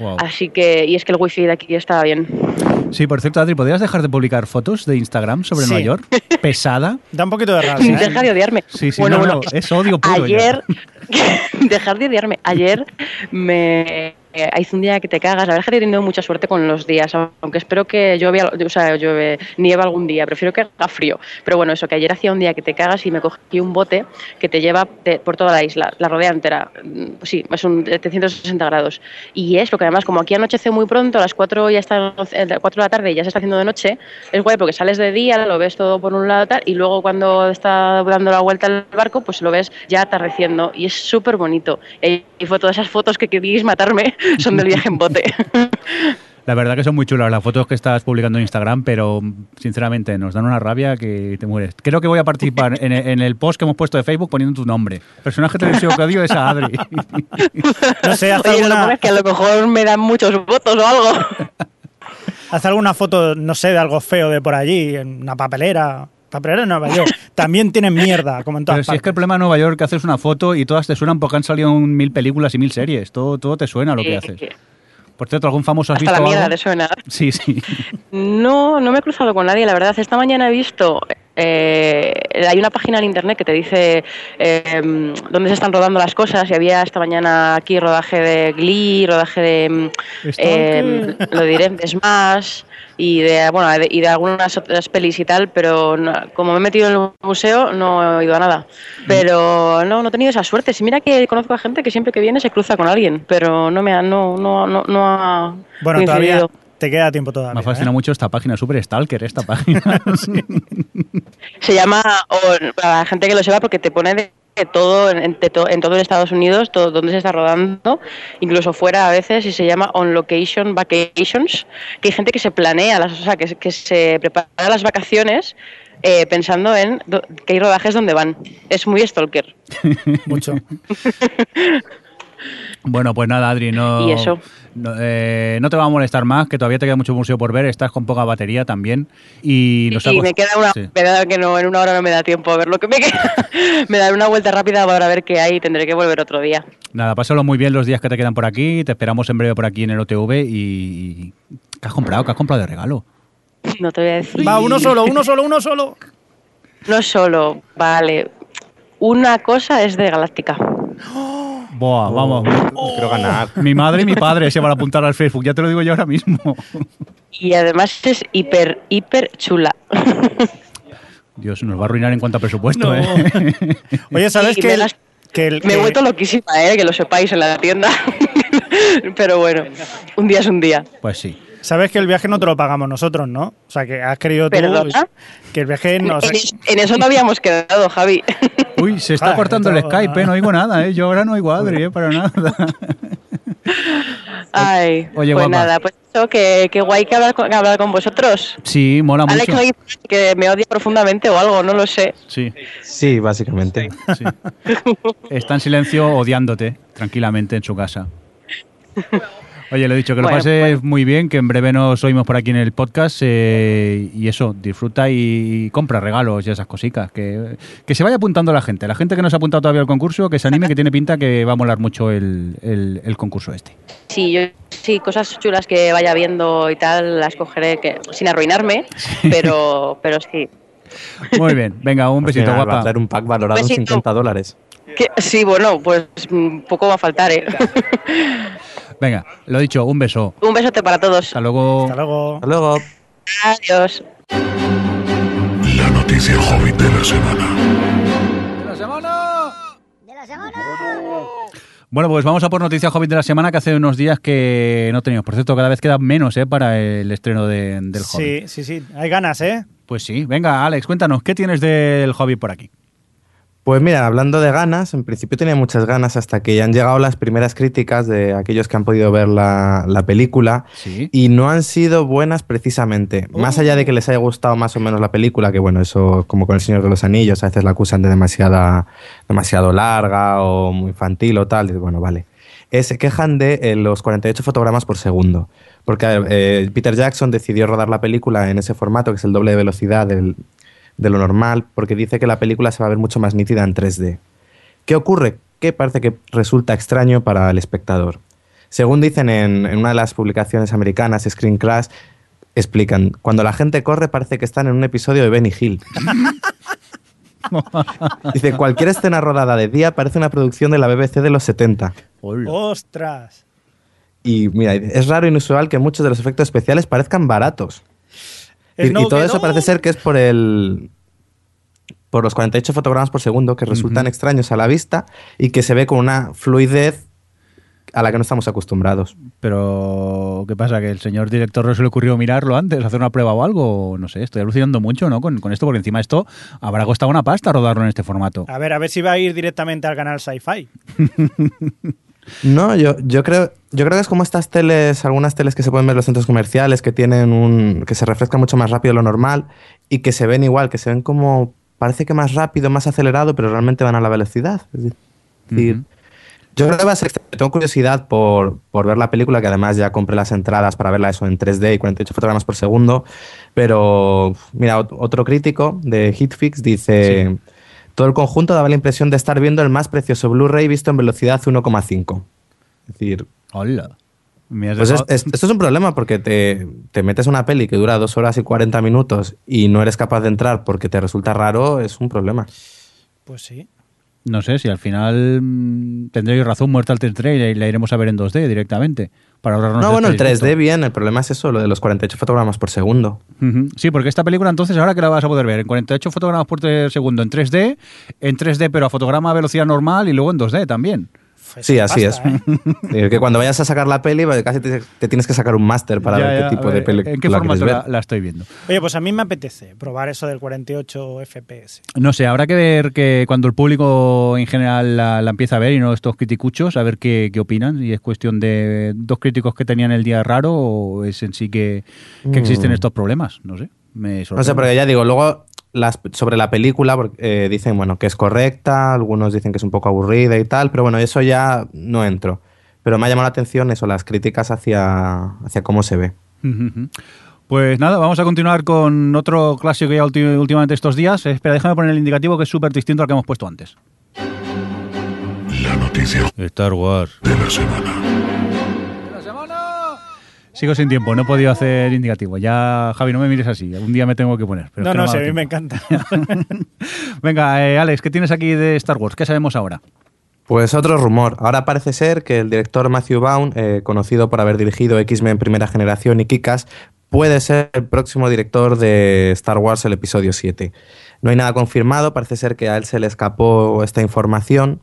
Wow. así que y es que el wifi de aquí está bien. Sí, por cierto, Adri, ¿podrías dejar de publicar fotos de Instagram sobre Sí. Nueva York? Pesada. Da un poquito de rabia. ¿eh? Deja de odiarme. Sí, sí, bueno, no, bueno, no, es odio puro. Ayer, dejar de odiarme. Ayer me eh, hice un día que te cagas. La verdad es que he tenido mucha suerte con los días, aunque espero que llueve, al- o sea, nieve algún día. Prefiero que haga frío. Pero bueno, eso, que ayer hacía un día que te cagas y me cogí un bote que te lleva por toda la isla, la rodea entera. Mm, sí, es un de 360 grados. Y es lo que además, como aquí anochece muy pronto, a las 4 ya está, eh, 4 de la tarde ya se está haciendo de noche, es guay porque sales de día, lo ves todo por un lado y luego cuando está dando la vuelta el barco, pues lo ves ya atardeciendo y es súper bonito. Y fue todas esas fotos que queríais matarme son del viaje en bote. La verdad que son muy chulas las fotos que estás publicando en Instagram, pero sinceramente nos dan una rabia que te mueres. Creo que voy a participar en el, en el post que hemos puesto de Facebook poniendo tu nombre. Personaje televisivo que odio es a Adri. No sé, haz Oye, lo alguna, bueno es que a lo mejor me dan muchos votos o algo. haz alguna foto, no sé, de algo feo de por allí, en una papelera. Papelera en Nueva York. También tienen mierda, como en todas Pero si es que el partes. problema de Nueva York que haces una foto y todas te suenan porque han salido un mil películas y mil series. Todo, todo te suena lo que haces. Por cierto, ¿algún famoso has Hasta visto la mierda algo? te suena. Sí, sí. No, no me he cruzado con nadie, la verdad. Esta mañana he visto. Eh, hay una página en internet que te dice eh, dónde se están rodando las cosas. Y había esta mañana aquí rodaje de Glee, rodaje de. eh, lo diré, de Smash y de, bueno, de- y de algunas otras pelis y tal. Pero no- como me he metido en el museo, no he ido a nada. Pero no, no he tenido esa suerte. Si mira que conozco a gente que siempre que viene se cruza con alguien, pero no me ha, no, no, no, no ha. Bueno, todavía. Te queda tiempo todavía. Me fascina ¿eh? mucho esta página, súper stalker esta página. Sí. Se llama, o para la gente que lo sepa, porque te pone de todo en, de to- en todo Estados Unidos, todo donde se está rodando, incluso fuera a veces, y se llama On Location Vacations, que hay gente que se planea, las, o sea, que, se- que se prepara las vacaciones eh, pensando en do- que hay rodajes donde van. Es muy stalker. Mucho. Bueno, pues nada, Adri, no, Y eso. no, eh, no te va a molestar más, que todavía te queda mucho museo por ver, estás con poca batería también. Y, nos ha y cost- me queda una, sí. me da que no, en una hora no me da tiempo a ver lo que me queda. me daré una vuelta rápida para ver qué hay y tendré que volver otro día. Nada, pásalo muy bien los días que te quedan por aquí, te esperamos en breve por aquí en el OTV y... ¿Qué has comprado? ¿Qué has comprado de regalo? No te voy a decir. Va, uno solo, uno solo, uno solo. No solo, vale. una cosa es de Galáctica. Buah, vamos. Quiero ganar. Mi madre y mi padre se van a apuntar al Facebook, ya te lo digo yo ahora mismo. Y además es hiper, hiper chula. Dios, nos va a arruinar en cuanto a presupuesto, No. ¿eh? Oye, ¿sabes Sí, que, me el- las- que el- Me he vuelto loquísima, ¿eh? que lo sepáis en la tienda. Pero bueno, un día es un día. Pues sí. Sabes que el viaje no te lo pagamos nosotros, ¿no? O sea, que has querido tú ¿Perdona? que el viaje no... o sea, en, es- en eso no habíamos quedado, Javi. Uy, se está Joder, cortando el Skype, ¿eh? no oigo nada, ¿eh? Yo ahora no oigo a Adri, ¿eh? Para nada. Ay, Oye, pues guapa. nada, pues eso, que, que guay que hablar con, que hablar con vosotros. Sí, mola Alex mucho. dice que me odia profundamente o algo, no lo sé. Sí, Sí, básicamente. sí. Está en silencio odiándote tranquilamente en su casa. Oye, lo he dicho, que lo Bueno, pases muy bien, que en breve nos oímos por aquí en el podcast eh, y eso, disfruta y compra regalos y esas cositas. Que, que se vaya apuntando la gente. La gente que no se ha apuntado todavía al concurso, que se anime, que tiene pinta que va a molar mucho el, el- el concurso este. Sí, yo sí, cosas chulas que vaya viendo y tal, las cogeré que, sin arruinarme, pero, pero sí. Muy bien, venga, un besito, Al final, Va a guapa. traer un pack valorado en Besito. 50 dólares. Sí, bueno, pues mm, poco va a faltar, ¿eh? Venga, lo dicho, un beso. Un besote para todos. Hasta luego. Hasta luego. Hasta luego. Adiós. La noticia hobbit de la semana. Bueno, pues vamos a por Noticias Hobbit de la semana que hace unos días que no teníamos. Por cierto, cada vez queda menos ¿eh? para el estreno de- del Hobbit. Sí, sí, sí. Hay ganas, ¿eh? Pues sí, venga, Alex, cuéntanos, ¿qué tienes del Hobbit por aquí? Pues mira, hablando de ganas, en principio tenía muchas ganas hasta que ya han llegado las primeras críticas de aquellos que han podido ver la, la película Sí. y no han sido buenas precisamente. Más allá de que les haya gustado más o menos la película, que bueno, eso como con El Señor de los Anillos, a veces la acusan de demasiada, demasiado larga o muy infantil o tal, y bueno, vale. Eh, se quejan de eh, los 48 fotogramas por segundo. Porque eh, Peter Jackson decidió rodar la película en ese formato, que es el doble de velocidad del- de lo normal, porque dice que la película se va a ver mucho más nítida en 3D. ¿Qué ocurre? Que parece que resulta extraño para el espectador. Según dicen en, en una de las publicaciones americanas, Screen Crash, explican, cuando la gente corre parece que están en un episodio de Benny Hill. Dice, cualquier escena rodada de día parece una producción de la BBC de los 70. ¡Ostras! Y mira, es raro e inusual que muchos de los efectos especiales parezcan baratos. Y, y todo eso parece ser que es por el por los 48 fotogramas por segundo que resultan extraños a la vista y que se ve con una fluidez a la que no estamos acostumbrados. Pero, ¿qué pasa? ¿Que el señor director no se le ocurrió mirarlo antes, hacer una prueba o algo? No sé, estoy alucinando mucho, ¿no? Con, con esto, porque encima esto habrá costado una pasta rodarlo en este formato. A ver, a ver si va a ir directamente al canal Sci-Fi. No, yo, yo creo yo creo que es como estas teles, algunas teles que se pueden ver en los centros comerciales que tienen un que se refrescan mucho más rápido de lo normal y que se ven igual, que se ven como parece que más rápido, más acelerado, pero realmente van a la velocidad. Es decir, Ujú. Yo creo que va a ser. Tengo curiosidad por, por ver la película, que además ya compré las entradas para verla eso en 3D y 48 fotogramas por segundo. Pero, mira, ot- otro crítico de Hitfix dice: Todo el conjunto daba la impresión de estar viendo el más precioso Blu-ray visto en velocidad 1,5. Es decir, Hola. Pues es- esto es un problema porque te, te metes una peli que dura 2 horas y 40 minutos y no eres capaz de entrar porque te resulta raro, es un problema. Pues sí. No sé si al final mm, tendréis razón, muerta al 3D y la, la iremos a ver en 2D directamente. Para ahorrarnos No, este bueno, el 3D disgusto. bien, el problema es eso, lo de los 48 fotogramas por segundo. Sí, porque esta película entonces ahora que la vas a poder ver en 48 fotogramas por segundo en 3D, en 3D pero a fotograma a velocidad normal y luego en 2D también. Sí, así pasta, es. ¿eh? Que cuando vayas a sacar la peli, pues, casi te, te tienes que sacar un máster para Ya, ver ya, qué tipo de película ¿En qué quieres formato ver. la, la estoy viendo? Oye, pues a mí me apetece probar eso del 48 FPS. No sé, habrá que ver que cuando el público en general la, la empieza a ver y no estos criticuchos, a ver qué, qué opinan. Y es cuestión de dos críticos que tenían el día raro o es en sí que, que existen Mm. estos problemas. No sé, me No sé, porque ya digo, luego las, sobre la película porque, eh, dicen bueno que es correcta, algunos dicen que es un poco aburrida y tal, pero bueno, eso ya no entro. Pero me ha llamado la atención eso, las críticas hacia, hacia cómo se ve. Pues nada, vamos a continuar con otro clásico ya ulti- últimamente estos días. Espera, déjame poner el indicativo que es súper distinto al que hemos puesto antes. La noticia Star Wars. de la semana. Sigo sin tiempo, no he podido hacer indicativo. Ya, Javi, no me mires así. Un día me tengo que poner. pero no, es que no, ha sí, a mí me encanta. Venga, eh, Alex, ¿qué tienes aquí de Star Wars? ¿Qué sabemos ahora? Pues otro rumor. Ahora parece ser que el director Matthew Vaughn, eh, conocido por haber dirigido X-Men Primera Generación y Kikas, puede ser el próximo director de Star Wars el episodio 7. No hay nada confirmado, parece ser que a él se le escapó esta información.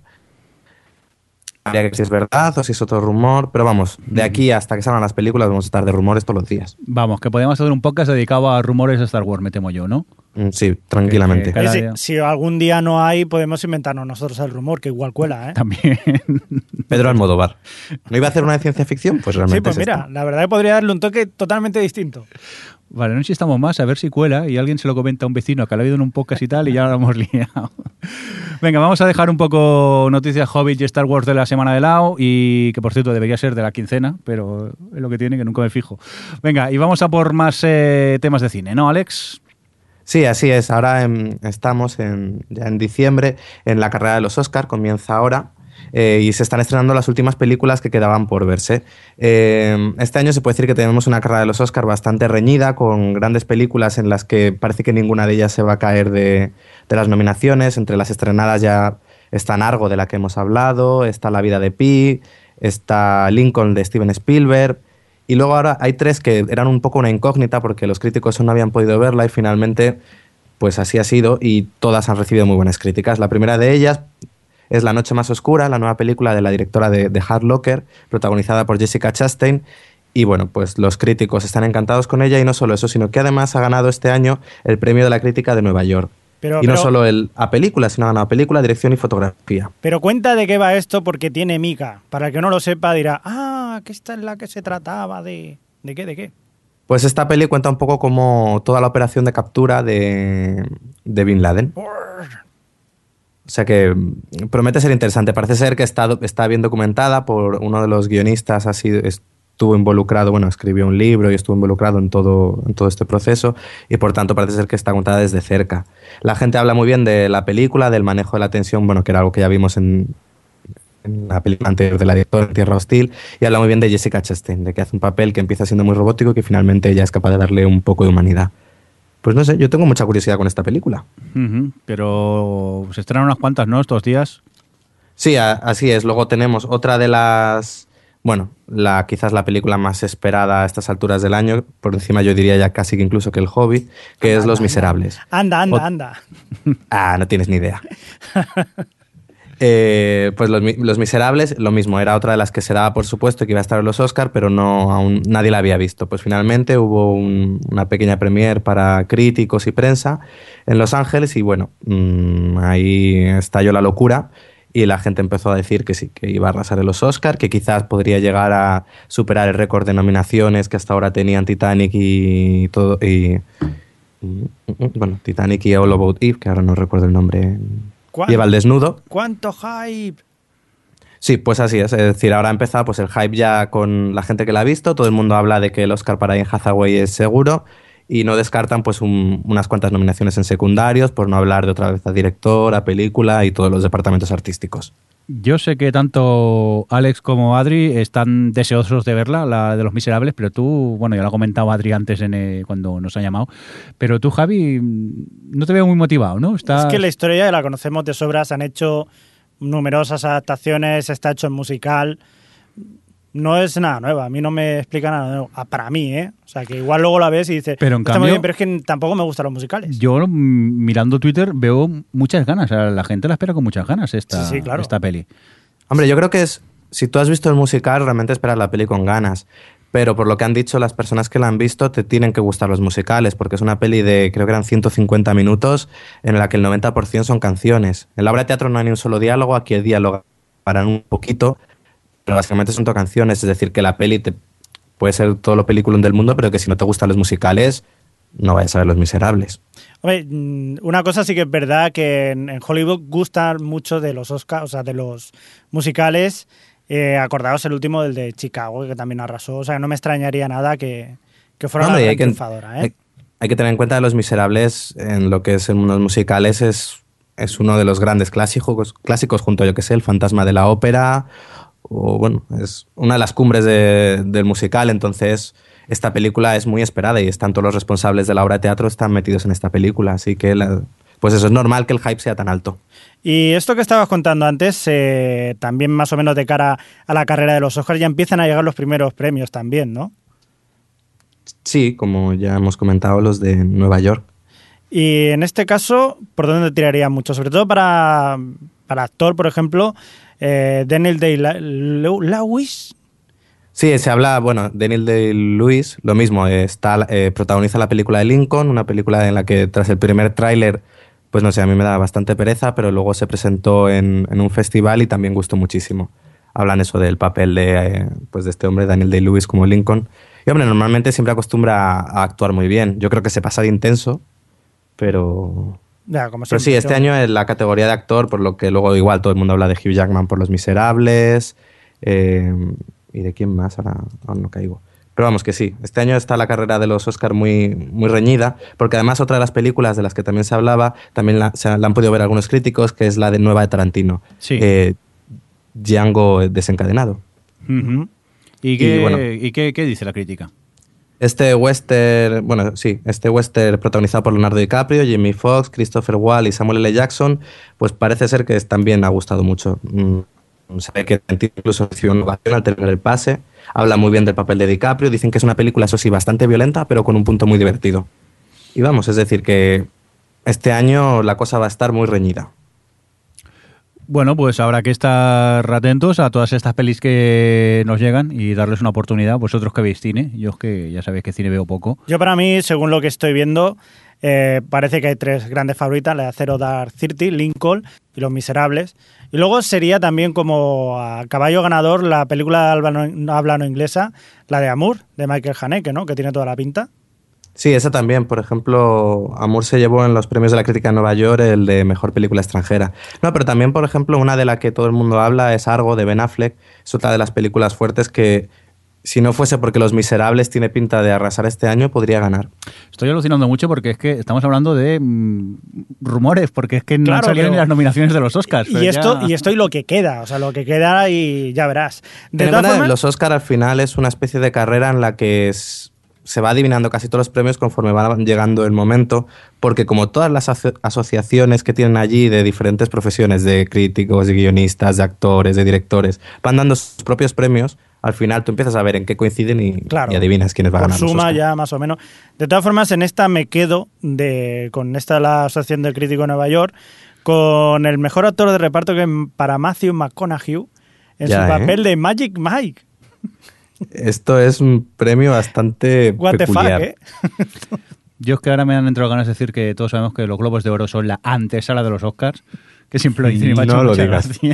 Habría que ver si es verdad o si es otro rumor, pero vamos, de aquí hasta que salgan las películas vamos a estar de rumores todos los días. Vamos, que podemos hacer un podcast dedicado a rumores de Star Wars, me temo yo, ¿no? Mm, Sí, tranquilamente. Que- si, algún día no hay, podemos inventarnos nosotros el rumor, que igual cuela, ¿eh? También. Pedro Almodóvar. ¿No iba a hacer una de ciencia ficción? Pues realmente Sí, pues es mira, la verdad que podría darle un toque totalmente distinto. Vale, no insistamos más, a ver si cuela y alguien se lo comenta a un vecino que lo ha oído en un podcast y tal y ya lo hemos liado. Venga, vamos a dejar un poco noticias Hobbit y Star Wars de la semana de lado y que por cierto debería ser de la quincena, pero es lo que tiene que nunca me fijo. Venga, y vamos a por más eh, temas de cine, ¿no, Alex? Sí, así es. Ahora em, estamos en, ya en diciembre en la carrera de los Oscar, comienza ahora. eh, y se están estrenando las últimas películas que quedaban por verse. Eh, este año se puede decir que tenemos una carrera de los Oscar bastante reñida, con grandes películas en las que parece que ninguna de ellas se va a caer de, de las nominaciones. Entre las estrenadas ya está Nargo, de la que hemos hablado, está La vida de Pi, está Lincoln de Steven Spielberg. Y luego ahora hay tres que eran un poco una incógnita porque los críticos no habían podido verla y finalmente pues así ha sido y todas han recibido muy buenas críticas. La primera de ellas es La noche más oscura, la nueva película de la directora de, de Hard Locker, protagonizada por Jessica Chastain. Y bueno, pues los críticos están encantados con ella y no solo eso, sino que además ha ganado este año el premio de la crítica de Nueva York. Pero, y no pero- solo el, a película, sino ganado película, dirección y fotografía. Pero cuenta de qué va esto porque tiene mica. Para el que no lo sepa dirá, ah, que esta es la que se trataba de... ¿De qué? ¿De qué? Pues esta peli cuenta un poco como toda la operación de captura de, de Bin Laden. O sea que mm, promete ser interesante. Parece ser que está, está bien documentada por uno de los guionistas, ha sido- estuvo involucrado, bueno, escribió un libro y estuvo involucrado en todo, en todo este proceso y por tanto parece ser que está contada desde cerca. La gente habla muy bien de la película, del manejo de la tensión, bueno, que era algo que ya vimos en, en la película anterior de la directora Tierra Hostil y habla muy bien de Jessica Chastain, de que hace un papel que empieza siendo muy robótico y que finalmente ella es capaz de darle un poco de humanidad. Pues no sé, yo tengo mucha curiosidad con esta película. Pero se estrenan unas cuantas, ¿no? Estos días. Sí, así es. Luego tenemos otra de las, bueno, la quizás la película más esperada a estas alturas del año, por encima yo diría ya casi que incluso que El Hobbit, que es Los Miserables. Anda, anda, anda. Ah, no tienes ni idea. Eh, pues los, Los Miserables, lo mismo, era otra de las que se daba por supuesto que iba a estar en los Oscar, pero no aún nadie la había visto. Pues finalmente hubo un- una pequeña premiere para críticos y prensa en Los Ángeles y bueno, mm, ahí estalló la locura y la gente empezó a decir que sí, que iba a arrasar en los Oscar, que quizás podría llegar a superar el récord de nominaciones que hasta ahora tenían Titanic y todo y mm, mm, bueno, Titanic y All About Eve, que ahora no recuerdo el nombre. ¿Cuán- Lleva el desnudo. ¿Cuánto hype? Sí, pues así es. Es decir, ahora ha empezado pues, el hype ya con la gente que la ha visto. Todo el mundo habla de que el Oscar para Ian Hathaway es seguro y no descartan pues un- unas cuantas nominaciones en secundarios, por no hablar de otra vez a director, a película y todos los departamentos artísticos. Yo sé que tanto Alex como Adri están deseosos de verla, la de Los Miserables, pero tú, bueno, ya lo ha comentado Adri antes en, eh, cuando nos ha llamado, pero tú, Javi, no te veo muy motivado, ¿no? Estás... Es que la historia ya la conocemos de sobra, se han hecho numerosas adaptaciones, está hecho en musical. No es nada nueva, a mí no me explica nada nuevo. Ah, Para mí, ¿eh? O sea, que igual luego la ves y dices, Pero en está cambio- muy bien, pero es que tampoco me gustan los musicales. Yo mm, mirando Twitter veo muchas ganas, o sea, la gente la espera con muchas ganas esta, Sí, sí, claro. esta peli. Hombre, yo creo que es. Si tú has visto el musical, realmente esperas la peli con ganas. Pero por lo que han dicho las personas que la han visto, te tienen que gustar los musicales, porque es una peli de, creo que eran 150 minutos, en la que el 90% son canciones. En la obra de teatro no hay ni un solo diálogo, aquí el diálogo paran un poquito, pero básicamente son todo canciones. Es decir, que la peli te, puede ser todo lo película del mundo, pero que si no te gustan los musicales, no vayas a ver Los Miserables. Hombre, mm, una cosa sí que es verdad que en, Hollywood gustan mucho de los Oscars, o sea, de los musicales. Eh, acordaos el último del de Chicago, que también arrasó. O sea, no me extrañaría nada que, que fuera Hombre, una hay gran que, triunfadora, ¿eh? hay, hay que tener en cuenta que Los Miserables, en lo que es en los musicales, es, es uno de los grandes clásicos, clásicos junto a, yo que sé, El Fantasma de la Ópera o bueno, es una de las cumbres de- del musical, entonces esta película es muy esperada y están todos los responsables de la obra de teatro están metidos en esta película, así que la- pues eso es normal que el hype sea tan alto. Y esto que estabas contando antes, eh, también más o menos de cara a la carrera de los Oscars, ya empiezan a llegar los primeros premios también, ¿no? Sí, como ya hemos comentado, los de Nueva York. Y en este caso, ¿por dónde tiraría mucho? Sobre todo para, para actor, por ejemplo, eh, Daniel Day-Lewis. Sí, se habla, bueno, Daniel Day-Lewis, lo mismo, está, eh, protagoniza la película de Lincoln, una película en la que tras el primer tráiler, pues no sé, a mí me da bastante pereza, pero luego se presentó en, un festival y también gustó muchísimo. Hablan eso del papel de, eh, pues de este hombre, Daniel Day-Lewis, como Lincoln. Y hombre, normalmente siempre acostumbra a actuar muy bien. Yo creo que se pasa de intenso, pero... Ya, como Pero sí, este yo- año en la categoría de actor, por lo que luego igual todo el mundo habla de Hugh Jackman por Los Miserables. eh, ¿Y de quién más? Ahora, ahora no caigo. Pero vamos que sí, este año está la carrera de los Oscar muy, muy reñida, porque además otra de las películas de las que también se hablaba, también la, se la han podido ver algunos críticos, que es la de nueva de Tarantino. Sí. Eh, Django desencadenado. ¿Y, qué, Y bueno. ¿y qué, qué dice la crítica? Este western, bueno, sí, este western protagonizado por Leonardo DiCaprio, Jimmy Fox, Christopher Wall y Samuel L. Jackson, pues parece ser que también ha gustado mucho. Mm, Se ve que incluso recibió una ovación al tener el pase. Habla muy bien del papel de DiCaprio. Dicen que es una película, eso sí, bastante violenta, pero con un punto muy divertido. Y vamos, es decir, que este año la cosa va a estar muy reñida. Bueno, pues habrá que estar atentos a todas estas pelis que nos llegan y darles una oportunidad. Vosotros que veis cine, yo es que ya sabéis que cine veo poco. Yo para mí, según lo que estoy viendo, eh, parece que hay tres grandes favoritas, la de Acero Dark Thirty, Lincoln y Los Miserables. Y luego sería también como caballo ganador la película habla habla no inglesa, la de Amour, de Michael Haneke, ¿no? Que tiene toda la pinta. Sí, esa también. Por ejemplo, Amour se llevó en los premios de la crítica de Nueva York el de mejor película extranjera. No, pero también, por ejemplo, una de la que todo el mundo habla es Argo de Ben Affleck. Es otra de las películas fuertes que, si no fuese porque Los Miserables tiene pinta de arrasar este año, podría ganar. Estoy alucinando mucho porque es que estamos hablando de mm, rumores, porque es que no han salido pero- ni las nominaciones de los Oscars. Y esto, ya- y esto y lo que queda, o sea, lo que queda y ya verás. De en todas formas, los Oscar al final es una especie de carrera en la que es- se va adivinando casi todos los premios conforme va llegando el momento, porque como todas las aso- asociaciones que tienen allí de diferentes profesiones, de críticos, de guionistas, de actores, de directores, van dando sus propios premios, al final tú empiezas a ver en qué coinciden y, Claro. y adivinas quiénes van a ganar. suma ya más o menos. De todas formas, en esta me quedo de, con esta la Asociación del Crítico de Nueva York, con el mejor actor de reparto que para Matthew McConaughey en Ya, su ¿eh? papel de Magic Mike. Esto es un premio bastante What the fuck, peculiar. ¿eh? Yo es que ahora me han entrado ganas de decir que todos sabemos que los Globos de Oro son la antesala de los Oscars, que siempre lo dicen y me ha hecho No lo digas.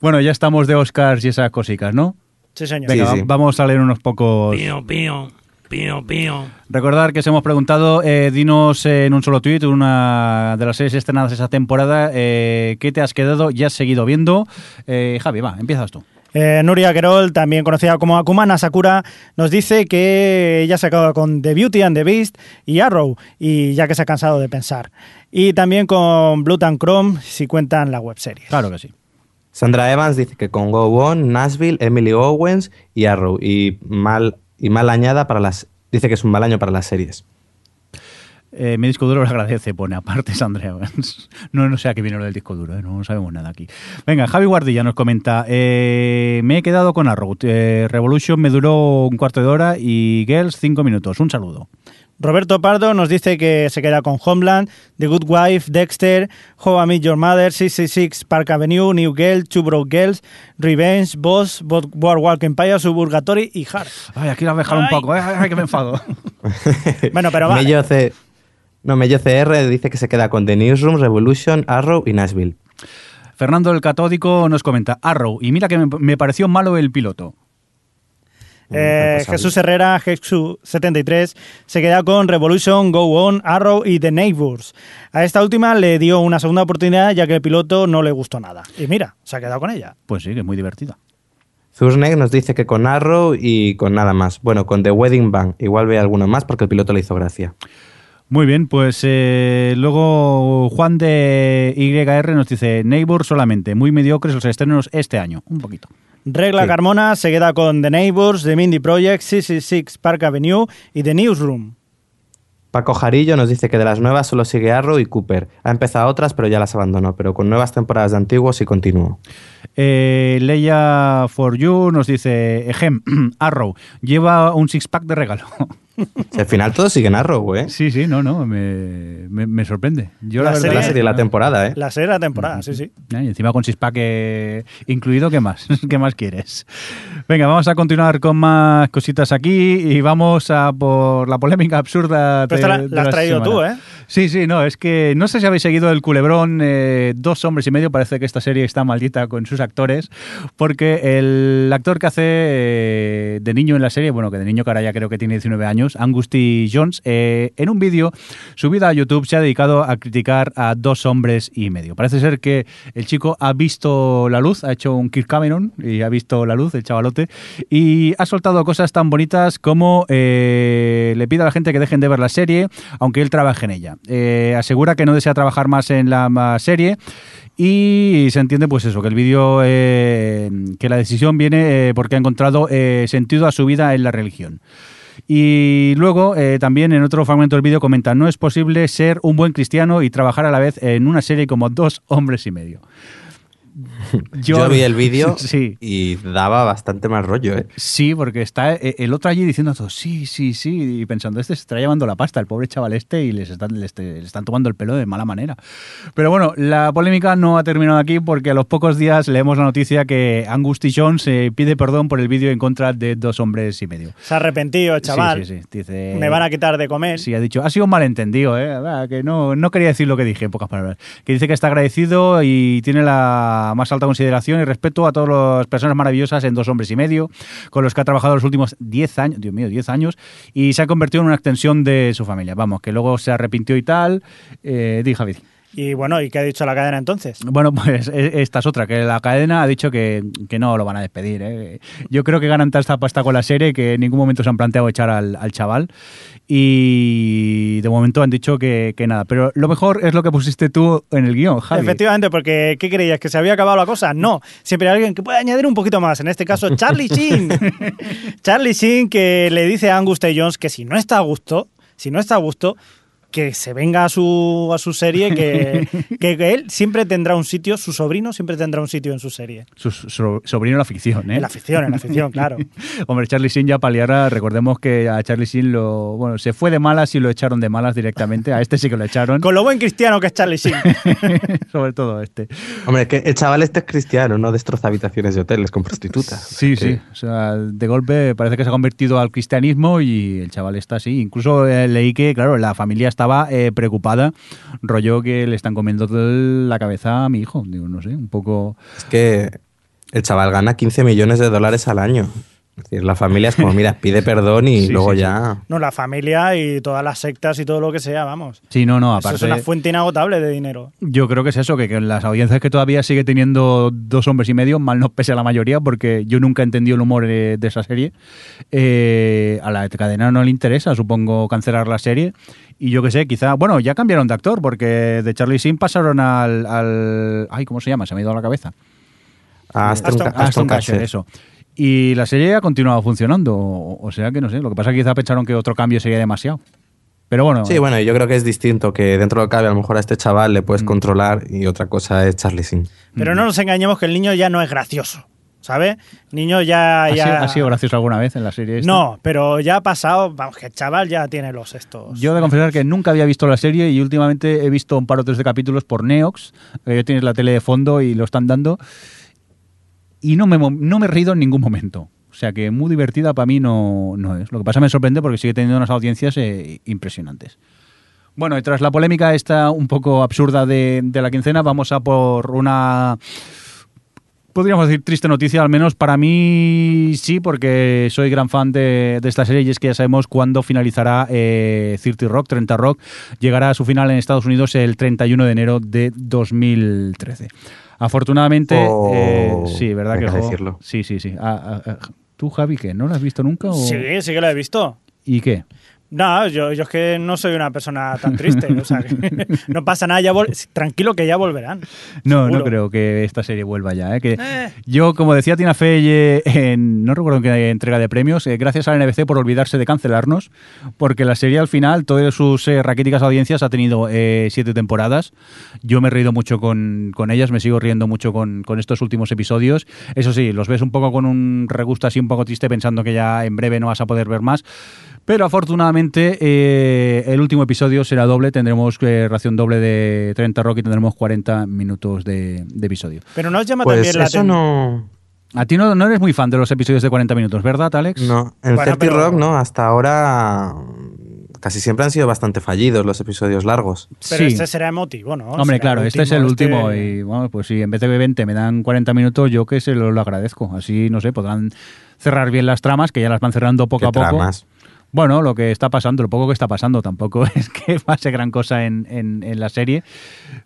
bueno, ya estamos de Oscars y esas cositas, ¿no? Sí, señor. Venga, Sí, sí. va- vamos a leer unos pocos... Pío, pío, pío, pío. Recordar que os hemos preguntado, eh, dinos eh, en un solo tuit, una de las series estrenadas esa temporada, eh, ¿qué te has quedado y has seguido viendo? Eh, Javi, va, empiezas tú. Eh, Nuria Querol, también conocida como Akumana Sakura, nos dice que ella se acaba con The Beauty and the Beast y Arrow, y ya que se ha cansado de pensar. Y también con Blood and Chrome, si cuentan la webserie. Claro que sí. Sandra Evans dice que con Go On, Nashville, Emily Owens y Arrow. Y mal, y mal añada para las. Dice que es un mal año para las series. Eh, mi disco duro lo agradece, pone aparte Sandra Evans. No, no sé a qué viene lo del disco duro, eh, no sabemos nada aquí. Venga, Javi Guardilla nos comenta, eh, me he quedado con Arrow. Eh, Revolution me duró un cuarto de hora y Girls cinco minutos. Un saludo. Roberto Pardo nos dice que se queda con Homeland, The Good Wife, Dexter, How I Met Your Mother, 666 Park Avenue, New Girl, Two Broke Girls, Revenge, Boss, Bo- Boardwalk Empire, Suburgatory y Heart. Ay, aquí la has dejado un poco, eh, ay, ay, que me enfado. Bueno, pero vale. No, Mello CR dice que se queda con The Newsroom, Revolution, Arrow y Nashville. Fernando el Catódico nos comenta, Arrow, y mira que me, me pareció malo el piloto. Eh, Impasable. Jesús Herrera, Jesús73, se queda con Revolution, Go On, Arrow y The Neighbors. A esta última le dio una segunda oportunidad ya que el piloto no le gustó nada. Y mira, se ha quedado con ella. Pues sí, que es muy divertida. Zurnek nos dice que con Arrow y con nada más. Bueno, con The Wedding Band. Igual ve alguno más porque el piloto le hizo gracia. Muy bien, pues eh, luego Juan de YR nos dice Neighbor solamente, muy mediocres los estrenos este año, un poquito. Regla Sí. Carmona se queda con The Neighbors, The Mindy Project, 666 Park Avenue y The Newsroom. Paco Jarillo nos dice que de las nuevas solo sigue Arrow y Cooper. Ha empezado otras, pero ya las abandonó. Pero con nuevas temporadas de antiguos y continuó. Eh, Leia for You nos dice, ejem, Arrow, lleva un six-pack de regalo. Si al final todos siguen Arrow, ¿eh? sí, sí, no, no, me, me- me sorprende. Yo La la, Es verdad... la serie de la temporada, ¿eh? La serie de la temporada, sí, sí. Ah, Y encima con six-pack eh, incluido, ¿qué más? ¿Qué más quieres? Venga, vamos a continuar con más cositas aquí y vamos a por la polémica absurda. Pero esta la, de- de la has traído tú, semana. ¿eh? Sí, sí, no, es que no sé si habéis seguido el culebrón eh, Dos hombres y medio, parece que esta serie está maldita con sus actores, porque el actor que hace eh, de niño en la serie, bueno, que de niño que ahora ya creo que tiene 19 años, Angusti Jones, eh, en un vídeo subido a YouTube se ha dedicado a criticar a dos hombres y medio. Parece ser que el chico ha visto la luz, ha hecho un Kirk Cameron y ha visto la luz, el chavalote, y ha soltado cosas tan bonitas como le pide a la gente que dejen de ver la serie, aunque él trabaje en ella. Eh, asegura que no desea trabajar más en la serie y se entiende pues eso, que el vídeo, eh, que la decisión viene eh, porque ha encontrado eh, sentido a su vida en la religión. Y luego también en otro fragmento del vídeo comenta, no es posible ser un buen cristiano y trabajar a la vez en una serie como dos hombres y medio. Yo, vi el vídeo Sí. y daba bastante más rollo, ¿eh? Sí, porque está el otro allí diciendo todo, sí, sí, sí, y pensando, este se está llevando la pasta, el pobre chaval este, y les están, les, están tomando el pelo de mala manera. Pero bueno, la polémica no ha terminado aquí porque a los pocos días leemos la noticia que Angus T. Jones eh, pide perdón por el vídeo en contra de dos hombres y medio. Se ha arrepentido, chaval. Sí, sí, sí. Dice, Me van a quitar de comer. Sí, ha dicho, ha sido un malentendido, ¿eh? Que no, no quería decir lo que dije, en pocas palabras. Que dice que está agradecido y tiene la más alta consideración y respeto a todas las personas maravillosas en Dos Hombres y Medio, con los que ha trabajado los últimos 10 años, Dios mío, 10 años, y se ha convertido en una extensión de su familia. Vamos, que luego se arrepintió y tal. Eh, di, Javi. Y bueno, ¿y qué ha dicho la cadena entonces? Bueno, pues e- esta es otra, que la cadena ha dicho que, que no lo van a despedir. ¿eh? Yo creo que ganan tanta pasta con la serie que en ningún momento se han planteado echar al, al chaval. Y de momento han dicho que, que nada. Pero lo mejor es lo que pusiste tú en el guion, Javi. Efectivamente, porque ¿qué creías? ¿Que se había acabado la cosa? No, siempre hay alguien que puede añadir un poquito más. En este caso, Charlie Sheen. Charlie Sheen que le dice a Angus T. Jones que si no está a gusto, si no está a gusto, que se venga a su, a su serie, que, que, que él siempre tendrá un sitio, su sobrino siempre tendrá un sitio en su serie. Su, su- sobrino en la ficción, ¿eh? En la ficción, en la ficción, claro. Hombre, Charlie Sheen ya paliara, recordemos que a Charlie Sheen lo, bueno, se fue de malas y lo echaron de malas directamente. A este sí que lo echaron. Con lo buen cristiano que es Charlie Sheen. Sobre todo este. Hombre, que el chaval este es cristiano, no destroza habitaciones de hoteles con prostitutas. Sí, sí. O sea, de golpe parece que se ha convertido al cristianismo y el chaval está así. Incluso eh, leí que, claro, la familia estaba eh, preocupada, rollo que le están comiendo la cabeza a mi hijo. Digo, no sé, un poco... Es que el chaval gana 15 millones de dólares al año. Es decir, la familia es como, mira, pide perdón y Sí, luego sí, sí. ya... No, la familia y todas las sectas y todo lo que sea, vamos. Sí, no, no, Eso aparte... es una fuente inagotable de dinero. Yo creo que es eso, que, que en las audiencias que todavía sigue teniendo dos hombres y medio, mal nos pese a la mayoría, porque yo nunca he entendido el humor eh, de esa serie. Eh, a la cadena no le interesa, supongo, cancelar la serie. Y yo qué sé, quizá, bueno, ya cambiaron de actor, porque de Charlie Sheen pasaron al, al- Ay, ¿cómo se llama? Se me ha ido a la cabeza. Aston, Aston- Aston Aston Kutcher, Kutcher. eso. Y la serie ha continuado funcionando, o sea que no sé, lo que pasa es que quizá pensaron que otro cambio sería demasiado. Pero bueno, Sí, bueno, yo creo que es distinto, que dentro de lo que cabe a lo mejor a este chaval le Mm. puedes controlar y otra cosa es Charlie Sheen. Pero no nos engañemos que el niño ya no es gracioso, ¿sabes? Niño ya... ¿ha, ya... sido, ha sido gracioso alguna vez en la serie? esta? No, pero ya ha pasado, vamos, que el chaval ya tiene los estos. Yo he de confesar que nunca había visto la serie y últimamente he visto un par o tres de capítulos por Neox, que tienes la tele de fondo y lo están dando, y no me, no me he reído en ningún momento. O sea que muy divertida para mí no, no es. Lo que pasa me sorprende porque sigue teniendo unas audiencias eh, impresionantes. Bueno, y tras la polémica esta un poco absurda de, de la quincena, vamos a por una podríamos decir triste noticia, al menos para mí sí, porque soy gran fan de, de esta serie y es que ya sabemos cuándo finalizará eh, 30 Rock, 30 Rock, llegará a su final en Estados Unidos el 31 de enero de 2013. Afortunadamente, Oh, eh, sí, ¿verdad que que decirlo. Sí, sí, sí. Ah, ah, ah, ¿Tú, Javi, qué? ¿No lo has visto nunca? o- Sí, sí que lo he visto. ¿Y qué? No, yo, yo es que no soy una persona tan triste. o sea, que no pasa nada, ya tranquilo que ya volverán. No, no creo que esta serie vuelva ya. ¿eh? Que Eh. Yo, como decía Tina Fey eh, en, no recuerdo en qué entrega de premios, eh, gracias a la NBC por olvidarse de cancelarnos, porque la serie al final, todas sus raquíticas audiencias, ha tenido siete temporadas. Yo me he reído mucho con, con ellas, me sigo riendo mucho con, con estos últimos episodios. Eso sí, los ves un poco con un regusto así un poco triste, pensando que ya en breve no vas a poder ver más. Pero afortunadamente eh, el último episodio será doble, tendremos eh, ración doble de 30 Rock y tendremos 40 minutos de, de episodio. Pero no os llama Pues también la eso aten- no... A ti no, no eres muy fan de los episodios de 40 minutos, ¿verdad, Alex? No, en Bueno, 30 pero- Rock no, hasta ahora casi siempre han sido bastante fallidos los episodios largos. Pero Sí. este será emotivo, ¿no? Hombre, Será claro, este es el último este- y bueno, pues si en vez de 20 me dan 40 minutos, yo que se lo, lo agradezco. Así, no sé, podrán cerrar bien las tramas, que ya las van cerrando poco ¿Qué a poco. tramas? Bueno, lo que está pasando, lo poco que está pasando, tampoco es que pase gran cosa en, en- en la serie.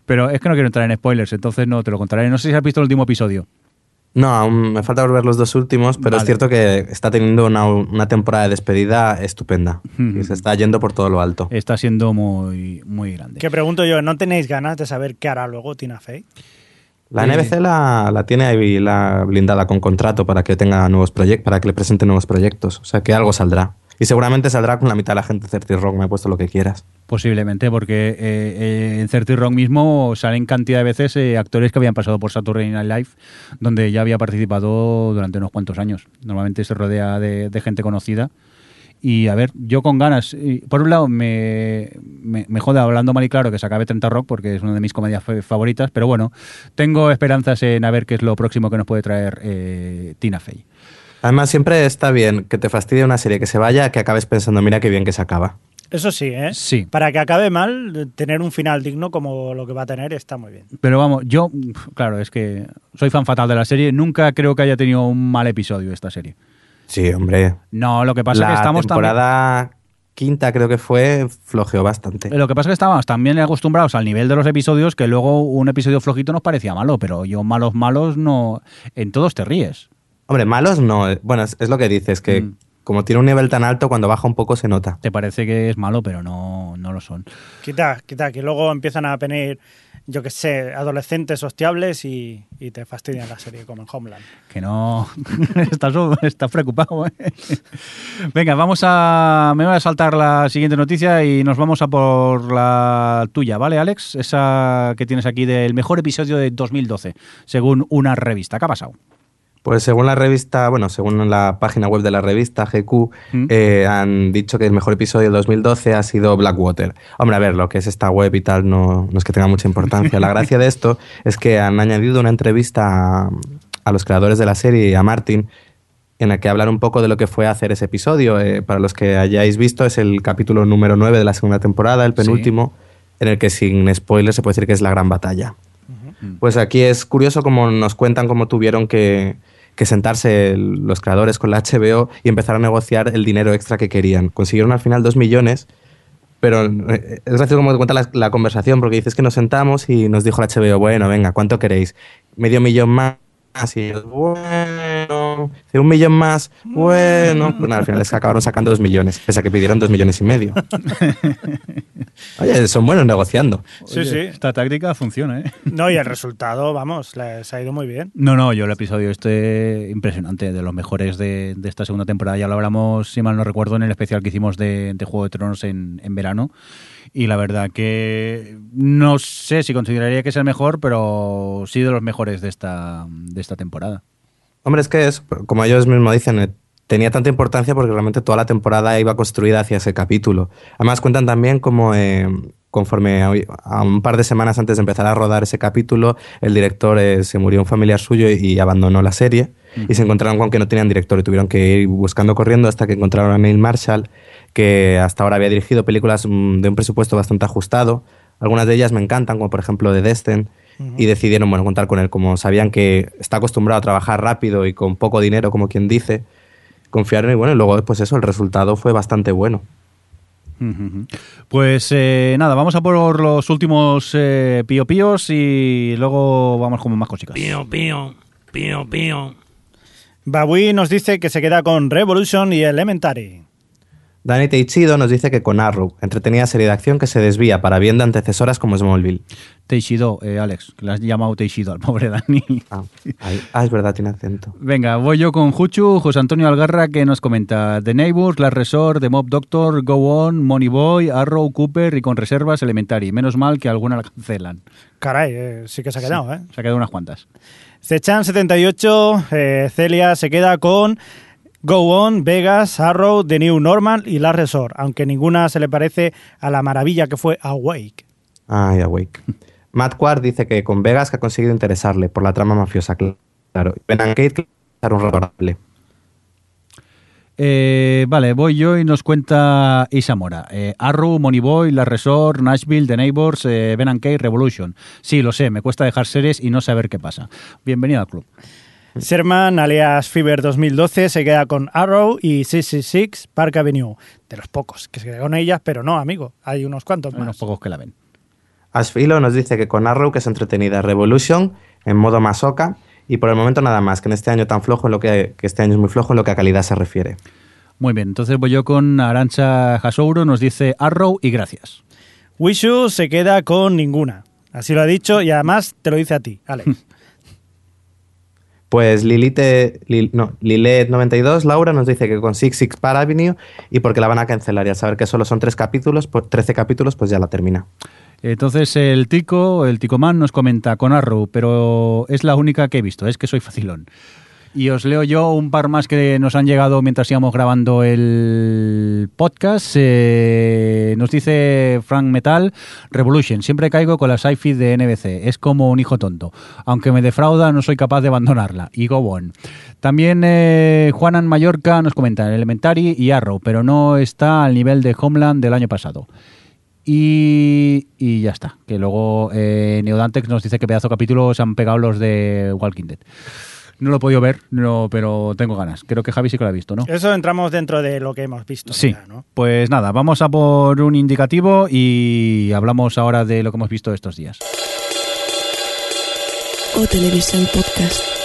Pero es que no quiero entrar en spoilers, entonces no te lo contaré. No sé si has visto el último episodio. No, aún me falta ver los dos últimos, pero Vale. es cierto que está teniendo una, una temporada de despedida estupenda. Y se está yendo por todo lo alto. Está siendo muy, muy grande. Que pregunto yo, ¿no tenéis ganas de saber qué hará luego Tina Fey? La Eh. NBC la, la tiene ahí la blindada con contrato para que tenga nuevos proyectos, para que le presente nuevos proyectos. O sea que algo saldrá. Y seguramente saldrá con la mitad de la gente de 30 Rock, me he puesto lo que quieras. Posiblemente, porque eh, eh, en 30 Rock mismo salen cantidad de veces eh, actores que habían pasado por Saturday Night Live, donde ya había participado durante unos cuantos años. Normalmente se rodea de, gente conocida. Y a ver, yo con ganas. Por un lado, me, me, me jode hablando mal y claro que se acabe 30 Rock porque es una de mis comedias fa- favoritas, pero bueno, tengo esperanzas en a ver qué es lo próximo que nos puede traer Tina Fey. Además, siempre está bien que te fastidie una serie que se vaya, que acabes pensando, mira qué bien que se acaba. Eso sí, ¿eh? Sí. Para que acabe mal, tener un final digno como lo que va a tener está muy bien. Pero vamos, yo, claro, es que soy fan fatal de la serie. Nunca creo que haya tenido un mal episodio esta serie. Sí, hombre. No, lo que pasa la es que estamos también. temporada quinta creo que fue, flojeó bastante. Lo que pasa es que estábamos también acostumbrados al nivel de los episodios que luego un episodio flojito nos parecía malo, pero yo malos, malos no. En todos te ríes. Hombre, malos no. eh, Bueno, es, es lo que dices, que Mm. como tiene un nivel tan alto, cuando baja un poco se nota. Te parece que es malo, pero no, no lo son. Quita, quita, que luego empiezan a venir, yo qué sé, adolescentes hostiables y, y te fastidian la serie, como en Homeland. Que no. estás, estás preocupado, ¿eh? Venga, vamos a. Me voy a saltar la siguiente noticia y nos vamos a por la tuya, ¿vale, Alex? Esa que tienes aquí del mejor episodio de 2012, según una revista. ¿Qué ha pasado? Pues según la revista, bueno, según la página web de la revista GQ, Mm. eh, han dicho que el mejor episodio del 2012 ha sido Blackwater. Hombre, a ver, lo que es esta web y tal no, no es que tenga mucha importancia. La gracia de esto es que han añadido una entrevista a, a los creadores de la serie y a Martin en la que hablan un poco de lo que fue hacer ese episodio. Eh, para los que hayáis visto, es el capítulo número 9 de la segunda temporada, el penúltimo, en el que sin spoiler se puede decir que es la gran batalla. Pues aquí es curioso como nos cuentan cómo tuvieron que, que sentarse los creadores con la HBO y empezar a negociar el dinero extra que querían. Consiguieron al final dos millones, pero eh, es gracioso como te cuenta la, la conversación, porque dices que nos sentamos y nos dijo la HBO, bueno, venga, ¿cuánto queréis? Medio millón más. Y ellos, bueno, un millón más, bueno. Nada, al final les acabaron sacando dos millones, pese a que pidieron dos millones y medio. Oye, son buenos negociando. Sí, Oye, sí. Esta táctica funciona, ¿eh? No, y el resultado, vamos, les ha ido muy bien. No, no, yo el episodio este impresionante, de los mejores de, de esta segunda temporada. Ya lo hablamos, si mal no recuerdo, en el especial que hicimos de, de Juego de Tronos en, en verano. Y la verdad que no sé si consideraría que es el mejor, pero sí de los mejores de esta, de esta temporada. Hombre, es que es, como ellos mismos dicen, eh, tenía tanta importancia porque realmente toda la temporada iba construida hacia ese capítulo. Además cuentan también como eh, conforme a, un par de semanas antes de empezar a rodar ese capítulo, el director eh, se murió un familiar suyo y abandonó la serie y se encontraron con que no tenían director y tuvieron que ir buscando corriendo hasta que encontraron a Neil Marshall, que hasta ahora había dirigido películas mm, de un presupuesto bastante ajustado. Algunas de ellas me encantan, como por ejemplo The Destin, y decidieron bueno, contar con él. Como sabían que está acostumbrado a trabajar rápido y con poco dinero, como quien dice, confiaron y bueno, y luego pues eso, el resultado fue bastante bueno. Pues eh, nada, vamos a por los últimos eh, pío píos y luego vamos con más cositas. Pío, pío, pío, pío. Babui nos dice que se queda con Revolution y Elementary. Danny Teichido nos dice que con Arrow, entretenida serie de acción que se desvía para bien de antecesoras como Smallville. Teixido, eh, Alex, que le has llamado Teixido al pobre Dani. Ah, ahí- ah, es verdad, tiene acento. Venga, voy yo con Juchu, José Antonio Algarra, que nos comenta The Neighbors, Last Resort, The Mob Doctor, Go On, Money Boy, Arrow, Cooper y con reservas Elementary. Menos mal que alguna la cancelan. Caray, eh, sí que se ha quedado, ¿eh? Se ha quedado unas cuantas. Sechan78, eh, Celia se queda con Go On, Vegas, Arrow, The New Normal y La Resort, aunque ninguna se le parece a la maravilla que fue Awake. Ay, Awake. Matt Quard dice que con Vegas que ha conseguido interesarle por la trama mafiosa, claro. Ben and es un razonable. Eh, vale, voy yo y nos cuenta Isamora. Eh, Arrow, Moneyboy, La Resort, Nashville, The Neighbors, eh, Ben and Kate, Revolution. Sí, lo sé, me cuesta dejar series y no saber qué pasa. Bienvenido al club. Sherman, alias Fever 2012, se queda con Arrow y 666 Park Avenue. De los pocos que se queda con ellas, pero no, amigo, hay unos cuantos Hay más. unos pocos que la ven. Asfilo nos dice que con Arrow, que es entretenida, Revolution, en modo masoca, y por el momento nada más, que en este año tan flojo, en lo que, que este año es muy flojo en lo que a calidad se refiere. Muy bien, entonces voy yo con Arancha Hasouro, nos dice Arrow y gracias. Wishu se queda con ninguna. Así lo ha dicho y además te lo dice a ti, Alex. Pues Lilite, Lil- no, Lilet92, Laura, nos dice que con Six Six Par Avenue y porque la van a cancelar y al saber que solo son tres capítulos, pues 13 capítulos, pues ya la termina. Entonces el Tico, el Ticoman nos comenta con Arrow, pero es la única que he visto, es que soy facilón. Y os leo yo un par más que nos han llegado mientras íbamos grabando el podcast. Eh, nos dice Frank Metal, Revolution, siempre caigo con la sci-fi de NBC, es como un hijo tonto. Aunque me defrauda, no soy capaz de abandonarla. Y go on. También eh, Juanan Mallorca nos comenta Elementary y Arrow, pero no está al nivel de Homeland del año pasado. Y, y ya está. Que luego eh, Neodantex nos dice que pedazo de capítulos han pegado los de Walking Dead. No lo he podido ver, no, pero tengo ganas. Creo que Javi sí que lo ha visto, ¿no? Eso entramos dentro de lo que hemos visto. Sí, ya, ¿no? pues nada, vamos a por un indicativo y hablamos ahora de lo que hemos visto estos días. O Televisión Podcast.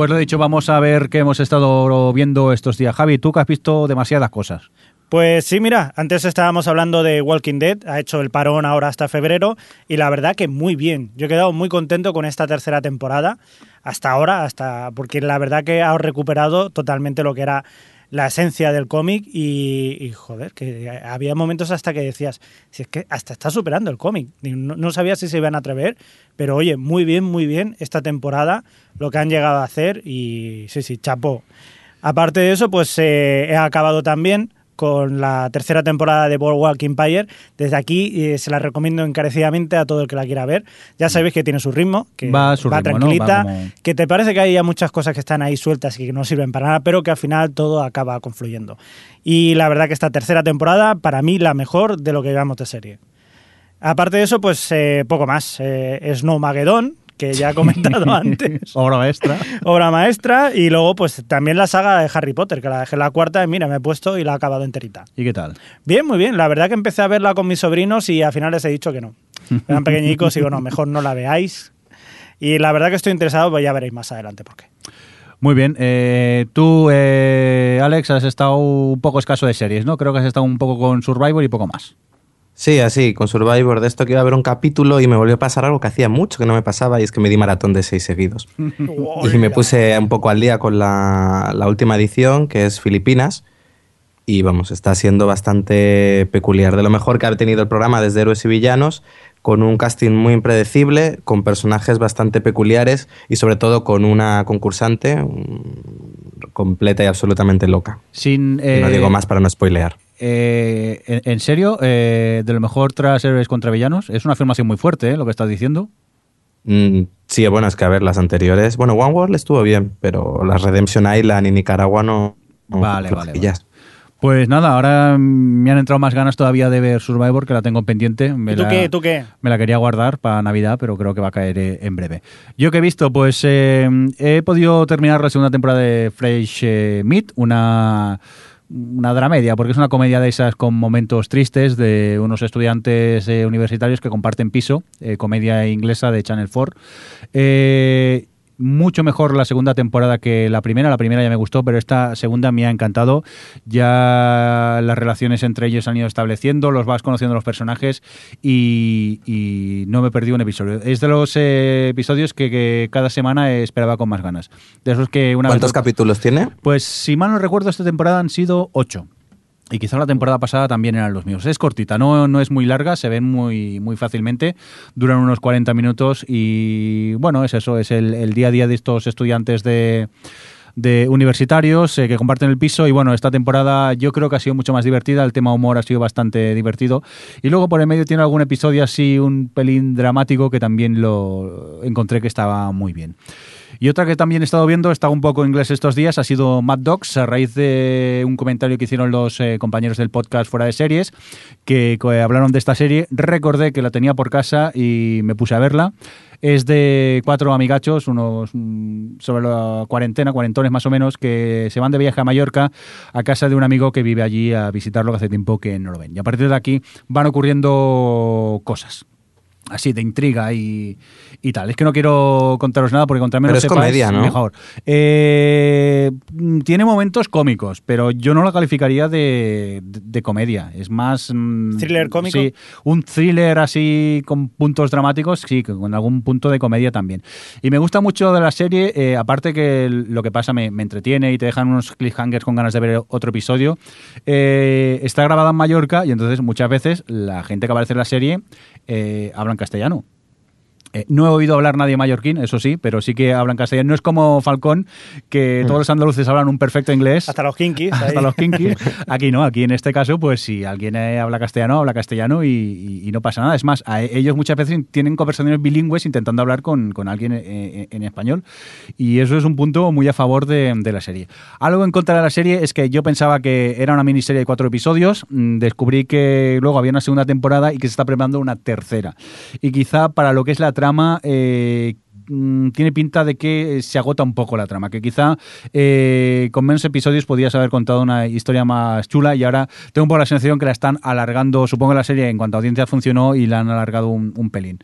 Pues lo dicho, vamos a ver qué hemos estado viendo estos días. Javi, tú que has visto demasiadas cosas. Pues sí, mira, antes estábamos hablando de Walking Dead, ha hecho el parón ahora hasta febrero y la verdad que muy bien. Yo he quedado muy contento con esta tercera temporada hasta ahora, hasta porque la verdad que ha recuperado totalmente lo que era la esencia del cómic y, joder, que había momentos hasta que decías, si es que hasta está superando el cómic. No sabía si se iban a atrever, pero oye, muy bien, muy bien esta temporada, lo que han llegado a hacer y sí, sí, chapó. Aparte de eso, pues eh, he acabado también con la tercera temporada de Boardwalk Empire. Desde aquí eh, se la recomiendo encarecidamente a todo el que la quiera ver. Ya sabéis que tiene su ritmo, que Va su ritmo, ¿no? tranquilita, Va como- que te parece que hay ya muchas cosas que están ahí sueltas y que no sirven para nada, pero que al final todo acaba confluyendo. Y la verdad que esta tercera temporada, para mí, la mejor de lo que llevamos de serie. Aparte de eso, pues eh, poco más. Eh, Snowmageddon, que ya he comentado antes Obra maestra. obra maestra. Y luego, pues también la saga de Harry Potter, que la dejé la cuarta y mira, me he puesto y la he acabado enterita. ¿Y qué tal? Bien, muy bien. La verdad que empecé a verla con mis sobrinos y al final les he dicho que no. Eran pequeñicos y bueno, mejor no la veáis. Y la verdad que estoy interesado, pues ya veréis más adelante por qué. Muy bien. eh, tú, eh, Alex, has estado un poco escaso de series, ¿no? Creo que has estado un poco con Survivor y poco más. Sí, así, con Survivor, de esto que iba a ver un capítulo y me volvió a pasar algo que hacía mucho que no me pasaba y es que me di maratón de seis seguidos. Y me puse un poco al día con la, la última edición, que es Filipinas. Y vamos, está siendo bastante peculiar. De lo mejor que ha tenido el programa desde Héroes y Villanos, con un casting muy impredecible, con personajes bastante peculiares y sobre todo con una concursante mm, completa y absolutamente loca. Sin, eh, no digo más para no spoilear. Eh, en, en serio, eh, de lo mejor tras héroes contra villanos, es una afirmación muy fuerte, ¿eh? Lo que estás diciendo. Mm, sí, bueno, es que a ver, las anteriores. Bueno, One World estuvo bien, pero las Redemption Island y Nicaragua no. no Vale, vale. Pues nada, ahora me han entrado más ganas todavía de ver Survivor, que la tengo pendiente. Me ¿Y tú la- qué? ¿Tú qué? Me la quería guardar para Navidad, pero creo que va a caer eh, en breve. Yo que he visto, pues eh, he podido terminar la segunda temporada de Fresh eh, Meat, una una dramedia, porque es una comedia de esas con momentos tristes de unos estudiantes eh, universitarios que comparten piso, eh, comedia inglesa de Channel 4. Eh, mucho mejor la segunda temporada que la primera. La primera ya me gustó, pero esta segunda me ha encantado. Ya las relaciones entre ellos han ido estableciendo, los vas conociendo los personajes y, y no me perdí un episodio. Es de los eh, episodios que, que cada semana esperaba con más ganas. De esos que una ¿Cuántos vez- capítulos tiene? Pues si mal no recuerdo, esta temporada han sido ocho. Y quizá la temporada pasada también eran los míos. Es cortita, no, no es muy larga, se ven muy, muy fácilmente, duran unos 40 minutos y bueno, es eso, es el, el día a día de estos estudiantes de, de universitarios eh, que comparten el piso y bueno, esta temporada yo creo que ha sido mucho más divertida, el tema humor ha sido bastante divertido y luego por el medio tiene algún episodio así un pelín dramático que también lo encontré que estaba muy bien. Y otra que también he estado viendo, está un poco en inglés estos días, ha sido Mad Dogs, a raíz de un comentario que hicieron los eh, compañeros del podcast Fuera de Series, que eh, hablaron de esta serie. Recordé que la tenía por casa y me puse a verla. Es de cuatro amigachos, unos mm, sobre la cuarentena, cuarentones más o menos, que se van de viaje a Mallorca a casa de un amigo que vive allí a visitarlo, que hace tiempo que no lo ven. Y a partir de aquí van ocurriendo cosas así de intriga y, y tal. Es que no quiero contaros nada porque contra menos Pero es sepáis, comedia, ¿no? mejor. Eh, tiene momentos cómicos, pero yo no la calificaría de, de- de comedia. Es más... mm, ¿Thriller cómico? Sí, un thriller así con puntos dramáticos, sí, con algún punto de comedia también. Y me gusta mucho de la serie, eh, aparte que lo que pasa me, me entretiene y te dejan unos cliffhangers con ganas de ver otro episodio. eh, está grabada en Mallorca y entonces muchas veces la gente que aparece en la serie eh, habla en castellano. Eh, no he oído hablar nadie mallorquín, eso sí, pero sí que hablan castellano. No es como Falcón, que todos los andaluces hablan un perfecto inglés. Hasta los kinkis. ahí. Hasta los kinkis. Aquí no, aquí en este caso, pues si alguien eh, habla castellano, habla castellano y, y- y no pasa nada. Es más, a ellos muchas veces tienen conversaciones bilingües intentando hablar con, con alguien eh, en español. Y eso es un punto muy a favor de, de la serie. Algo en contra de la serie es que yo pensaba que era una miniserie de cuatro episodios. Mm, Descubrí que luego había una segunda temporada y que se está preparando una tercera. Y quizá para lo que es la trama, eh, mm, tiene pinta de que se agota un poco la trama, que quizá eh, con menos episodios podías haber contado una historia más chula y ahora tengo un poco la sensación que la están alargando, supongo que la serie en cuanto a audiencia funcionó y la han alargado un, pelín.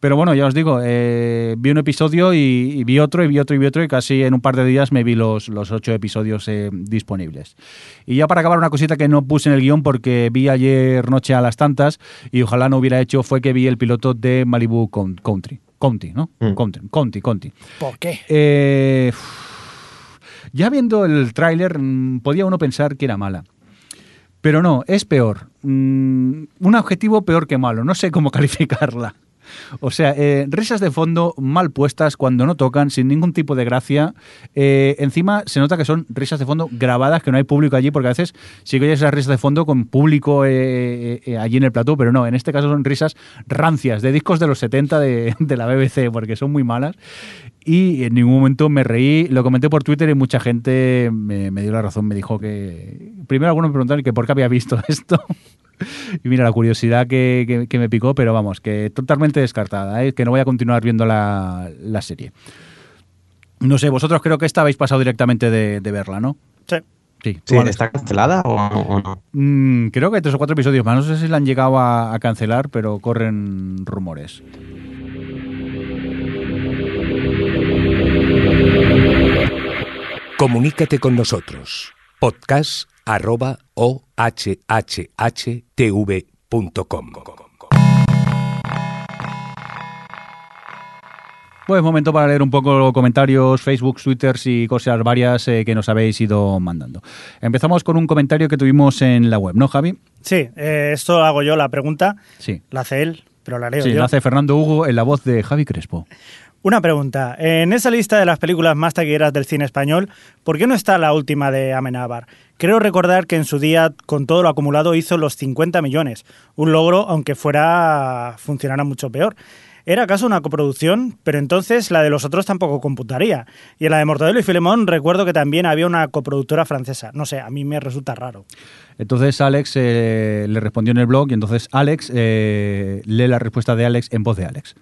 Pero bueno, ya os digo, eh, vi un episodio y, vi otro y vi otro y vi otro y casi en un par de días me vi los, ocho episodios eh, disponibles. Y ya para acabar una cosita que no puse en el guion porque vi ayer noche a las tantas y ojalá no hubiera hecho fue que vi el piloto de Malibu Coun- Country. County, ¿no? Mm. Country, County, County. ¿Por qué? Eh, ya viendo el tráiler mm, podía uno pensar que era mala. Pero no, es peor. Mm, un objetivo peor que malo. No sé cómo calificarla. O sea, eh, risas de fondo mal puestas cuando no tocan, sin ningún tipo de gracia. Eh, encima se nota que son risas de fondo grabadas, que no hay público allí, porque a veces sí que oyes esas risas de fondo con público eh, allí en el plató, pero no, en este caso son risas rancias, de discos de los 70 de, de la BBC, porque son muy malas. Y en ningún momento me reí, lo comenté por Twitter y mucha gente me, me dio la razón, me dijo que... Primero algunos me preguntaron que por qué había visto esto. Y mira, la curiosidad que, que- que me picó, pero vamos, que totalmente descartada, ¿eh? que no voy a continuar viendo la, la serie. No sé, vosotros creo que esta habéis pasado directamente de, de verla, ¿no? Sí. Sí. ¿Está cancelada o, o no? Mm, creo que hay tres o cuatro episodios más. No sé si la han llegado a, a cancelar, pero corren rumores. Comunícate con nosotros. Podcast arroba ohhtv.com. Pues momento para leer un poco comentarios, Facebook, Twitter y cosas varias eh, que nos habéis ido mandando. Empezamos con un comentario que tuvimos en la web, ¿no, Javi? Sí, eh, esto hago yo la pregunta, Sí. la hace él, pero la leo Sí, yo. lo hace Fernando Hugo en la voz de Javi Crespo. Una pregunta. En esa lista de las películas más taquilleras del cine español, ¿por qué no está la última de Amenábar? Creo recordar que en su día, con todo lo acumulado, hizo los 50 millones. Un logro, aunque fuera funcionara mucho peor. ¿Era acaso una coproducción? Pero entonces la de los otros tampoco computaría. Y en la de Mortadelo y Filemón recuerdo que también había una coproductora francesa. No sé, a mí me resulta raro. Entonces Alex eh, le respondió en el blog y entonces Alex eh, lee la respuesta de Alex en voz de Alex.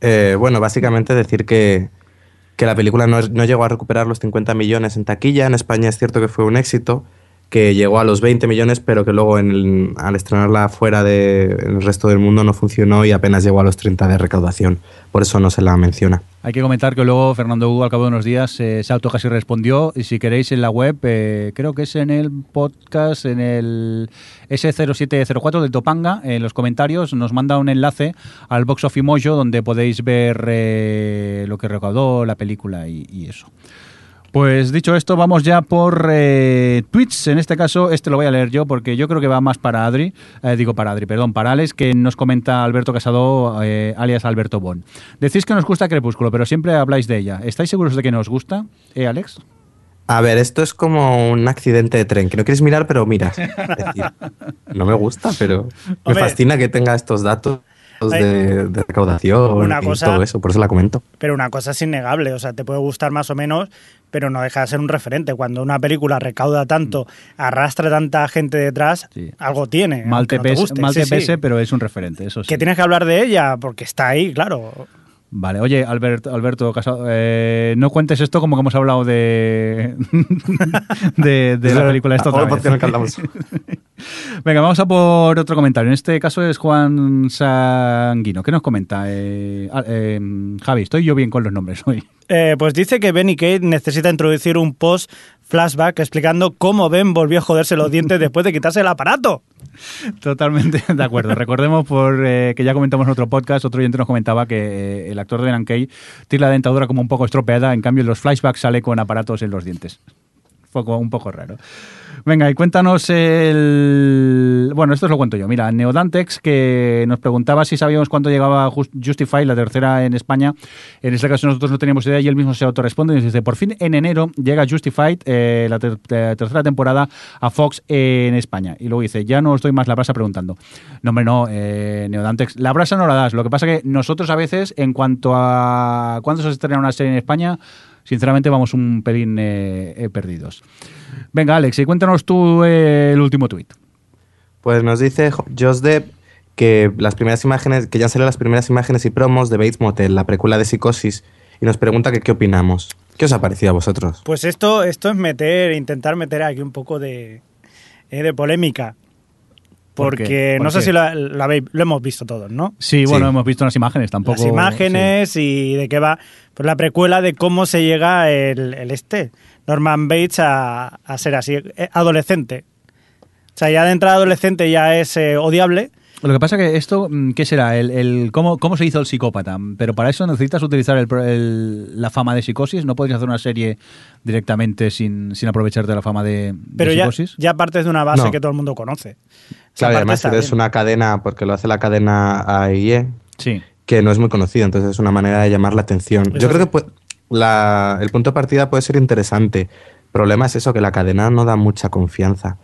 Eh, bueno, básicamente decir que, que la película no, no llegó a recuperar los 50 millones en taquilla. En España es cierto que fue un éxito. Que llegó a los 20 millones, pero que luego en el- al estrenarla fuera del resto del mundo no funcionó y apenas llegó a los 30 de recaudación. Por eso no se la menciona. Hay que comentar que luego Fernando Hugo al cabo de unos días eh, se auto casi respondió y si queréis en la web, eh, creo que es en el podcast, en el S0704 de Topanga, en los comentarios nos manda un enlace al Box of Mojo donde podéis ver eh, lo que recaudó la película y eso. Pues dicho esto, vamos ya por eh, tweets. En este caso, este lo voy a leer yo porque yo creo que va más para Adri, eh, digo para Adri, perdón, para Alex, que nos comenta Alberto Casado, eh, alias Alberto Bon. Decís que nos gusta Crepúsculo, pero siempre habláis de ella. ¿Estáis seguros de que nos gusta, eh, Alex? A ver, esto es como un accidente de tren, que no quieres mirar, pero miras. Es decir, no me gusta, pero me Hombre. fascina que tenga estos datos de, de recaudación Una y cosa- todo eso, por eso la comento. Pero una cosa es innegable, o sea, te puede gustar más o menos, pero no deja de ser un referente. Cuando una película recauda tanto, arrastra tanta gente detrás, Sí. algo tiene. Mal te, no te pese, guste. mal Sí, te sí. pese, pero es un referente, eso. Que tienes que hablar de ella, porque está ahí, claro. Vale, oye, Alberto, Alberto Casado, eh, no cuentes esto como que hemos hablado de, de, de la película esta otra vez. Venga, vamos a por otro comentario. En este caso es Juan Sanguino. ¿Qué nos comenta? Eh, ah, eh, Javi, estoy yo bien con los nombres hoy. Eh, pues dice que Ben y Kate necesita introducir un post flashback explicando cómo Ben volvió a joderse los dientes después de quitarse el aparato. Totalmente de acuerdo. Recordemos por eh, que ya comentamos en otro podcast, otro oyente nos comentaba que eh, el actor de Nankei tiene la dentadura como un poco estropeada, en cambio en los flashbacks sale con aparatos en los dientes. Como un poco raro. Venga, y cuéntanos el... Bueno, esto os lo cuento yo. Mira, Neodantex, que nos preguntaba si sabíamos cuánto llegaba Just- Justify, la tercera en España. En este caso nosotros no teníamos idea y él mismo se autorresponde y nos dice, por fin en enero llega Justified, eh, la tercera temporada, a Fox en España. Y luego dice, ya no os doy más la brasa preguntando. No, hombre, no, eh, Neodantex, la brasa no la das. Lo que pasa que nosotros a veces, en cuanto a cuándo se estrena una serie en España, sinceramente vamos un pelín eh, eh, perdidos. Venga, Alex, y cuéntanos tú eh, el último tuit. Pues nos dice Jo- Josh Depp que las primeras imágenes, que ya han salido las primeras imágenes y promos de Bates Motel, la precuela de Psicosis, y nos pregunta que qué opinamos. ¿Qué os ha parecido a vosotros? Pues esto, esto es meter, intentar meter aquí un poco de, eh, de polémica. ¿Por Porque qué? ¿Por no sé qué? si lo, lo habéis- lo hemos visto todos, ¿no? Sí, bueno, Sí. hemos visto unas imágenes, tampoco. Las imágenes y de qué va. Pues la precuela de cómo se llega el, el este, Norman Bates, a, a ser así, eh, adolescente. O sea, ya de entrada adolescente ya es eh, odiable. Lo que pasa que esto, mm, ¿qué será? El, el- cómo, ¿Cómo se hizo el psicópata? Pero para eso necesitas utilizar el pro- el- la fama de psicosis. No podrías hacer una serie directamente sin, sin aprovecharte de la fama de, de Pero ya, psicosis. ya partes de una base No. que todo el mundo conoce. Claro, y además es una cadena, porque lo hace la cadena AIE, Sí. que no es muy conocida, entonces es una manera de llamar la atención. Eso Yo creo sí. que pu- la- el punto de partida puede ser interesante. El problema es eso, que la cadena no da mucha confianza.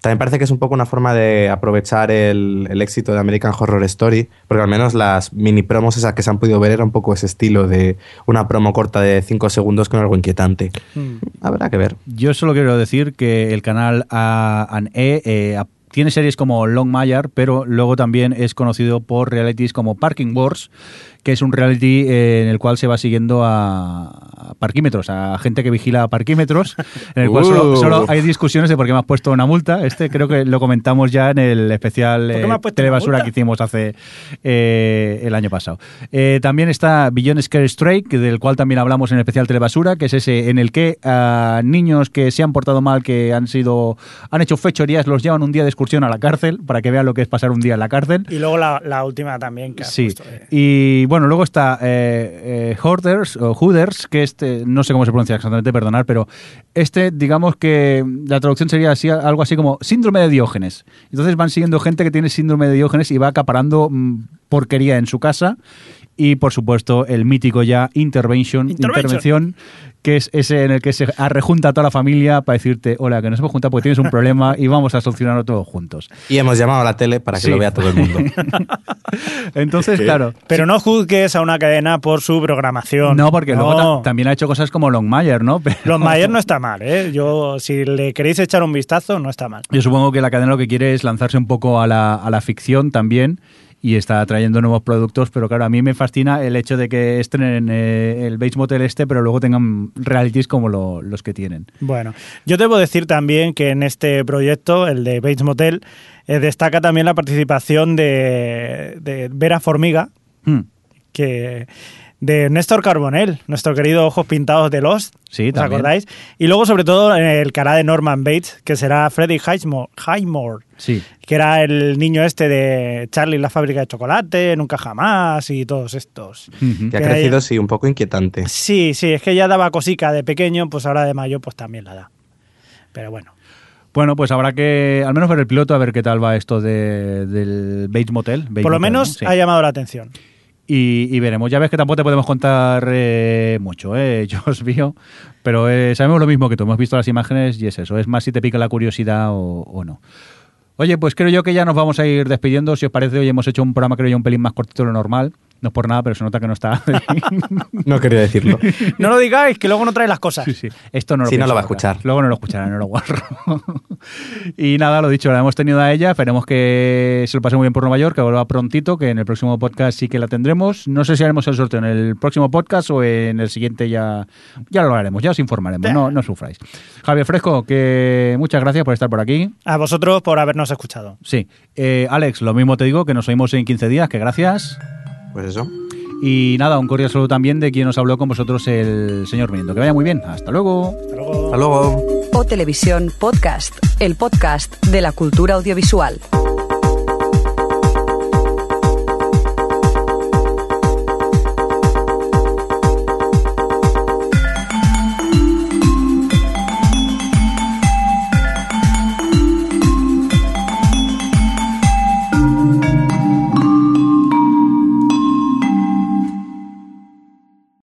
También parece que es un poco una forma de aprovechar el, el éxito de American Horror Story, porque al menos las mini promos esas que se han podido ver era un poco ese estilo de una promo corta de 5 segundos con algo inquietante. Mm. Habrá que ver. Yo solo quiero decir que el canal A&E eh, tiene series como Longmire, pero luego también es conocido por realities como Parking Wars, que es un reality eh, en el cual se va siguiendo a, a parquímetros, a gente que vigila parquímetros, en el cual solo, Uh. solo hay discusiones de por qué me has puesto una multa. Este creo que lo comentamos ya en el especial ¿Por qué eh, Telebasura que hicimos hace eh, el año pasado. Eh, también está Beyond Scare Strike, del cual también hablamos en el especial Telebasura, que es ese en el que a niños que se han portado mal, que han sido han hecho fechorías, los llevan un día de excursión a la cárcel para que vean lo que es pasar un día en la cárcel. Y luego la, la última también que has Sí, puesto, eh. y bueno, luego está eh, eh, Hoarders o Hooders, que este, no sé cómo se pronuncia exactamente, perdonar, pero este, digamos que la traducción sería así, algo así como síndrome de Diógenes. Entonces van siguiendo gente que tiene síndrome de Diógenes y va acaparando mm, porquería en su casa. Y por supuesto, el mítico ya Intervention, Intervention. intervención, que es ese en el que se rejunta a toda la familia para decirte, hola, que nos hemos juntado porque tienes un problema y vamos a solucionarlo todos juntos. Y hemos llamado a la tele para que Sí. lo vea todo el mundo. Entonces, claro. Pero no juzgues a una cadena por su programación. No, porque luego ta- también ha hecho cosas como Longmire, ¿no? Pero- Mayer no está mal, ¿eh? Yo, si le queréis echar un vistazo, no está mal. Yo supongo que la cadena lo que quiere es lanzarse un poco a la, a la ficción también y está trayendo nuevos productos, pero claro, a mí me fascina el hecho de que estrenen eh, el Bates Motel este, pero luego tengan realities como lo- los que tienen. Bueno, yo debo decir también que en este proyecto, el de Bates Motel, eh, destaca también la participación de, de Vera Formiga, Hmm, que de Néstor Carbonell, nuestro querido Ojos Pintados de Lost, Sí, ¿os también. acordáis? Y luego, sobre todo, el cara de Norman Bates, que será Freddie Highmore, Highmore Sí. que era el niño este de Charlie en la fábrica de chocolate, Nunca Jamás y todos estos. Que ha Que crecido, sí, un poco inquietante. Sí, sí, es que ya daba cosica de pequeño, pues ahora de mayo pues también la da. Pero bueno. Bueno, pues habrá que al menos ver el piloto a ver qué tal va esto de- del Bates Motel. Bates Por lo Motel, menos ¿no? Sí. ha llamado la atención. Y, veremos. Ya ves que tampoco te podemos contar eh, mucho, ¿eh? Yo os vio. Pero eh, sabemos lo mismo que tú. Hemos visto las imágenes y es eso. Es más si te pica la curiosidad o, o no. Oye, pues creo yo que ya nos vamos a ir despidiendo. Si os parece, hoy hemos hecho un programa, creo yo, un pelín más cortito de lo normal. No es por nada, pero se nota que no está. No quería decirlo. No lo digáis, que luego no trae las cosas. Sí, sí. Esto no lo Sí, no lo va a escuchar. Luego no lo escuchará, no lo guarro. y nada, lo dicho, la hemos tenido a ella. Esperemos que se lo pase muy bien por Nueva York, que vuelva prontito, que en el próximo podcast sí que la tendremos. No sé si haremos el sorteo en el próximo podcast o en el siguiente ya, ya lo haremos, ya os informaremos, no, no sufráis. Javier Fresco, que muchas gracias por estar por aquí. A vosotros por habernos escuchado. Sí. Eh, Alex, lo mismo te digo, que nos oímos en 15 días, que gracias. Pues eso. Y nada, un cordial saludo también de quien nos habló con vosotros el señor Mirindo. Que vaya muy bien. Hasta luego. Hasta luego. Hasta luego. O Televisión Podcast, el podcast de la cultura audiovisual.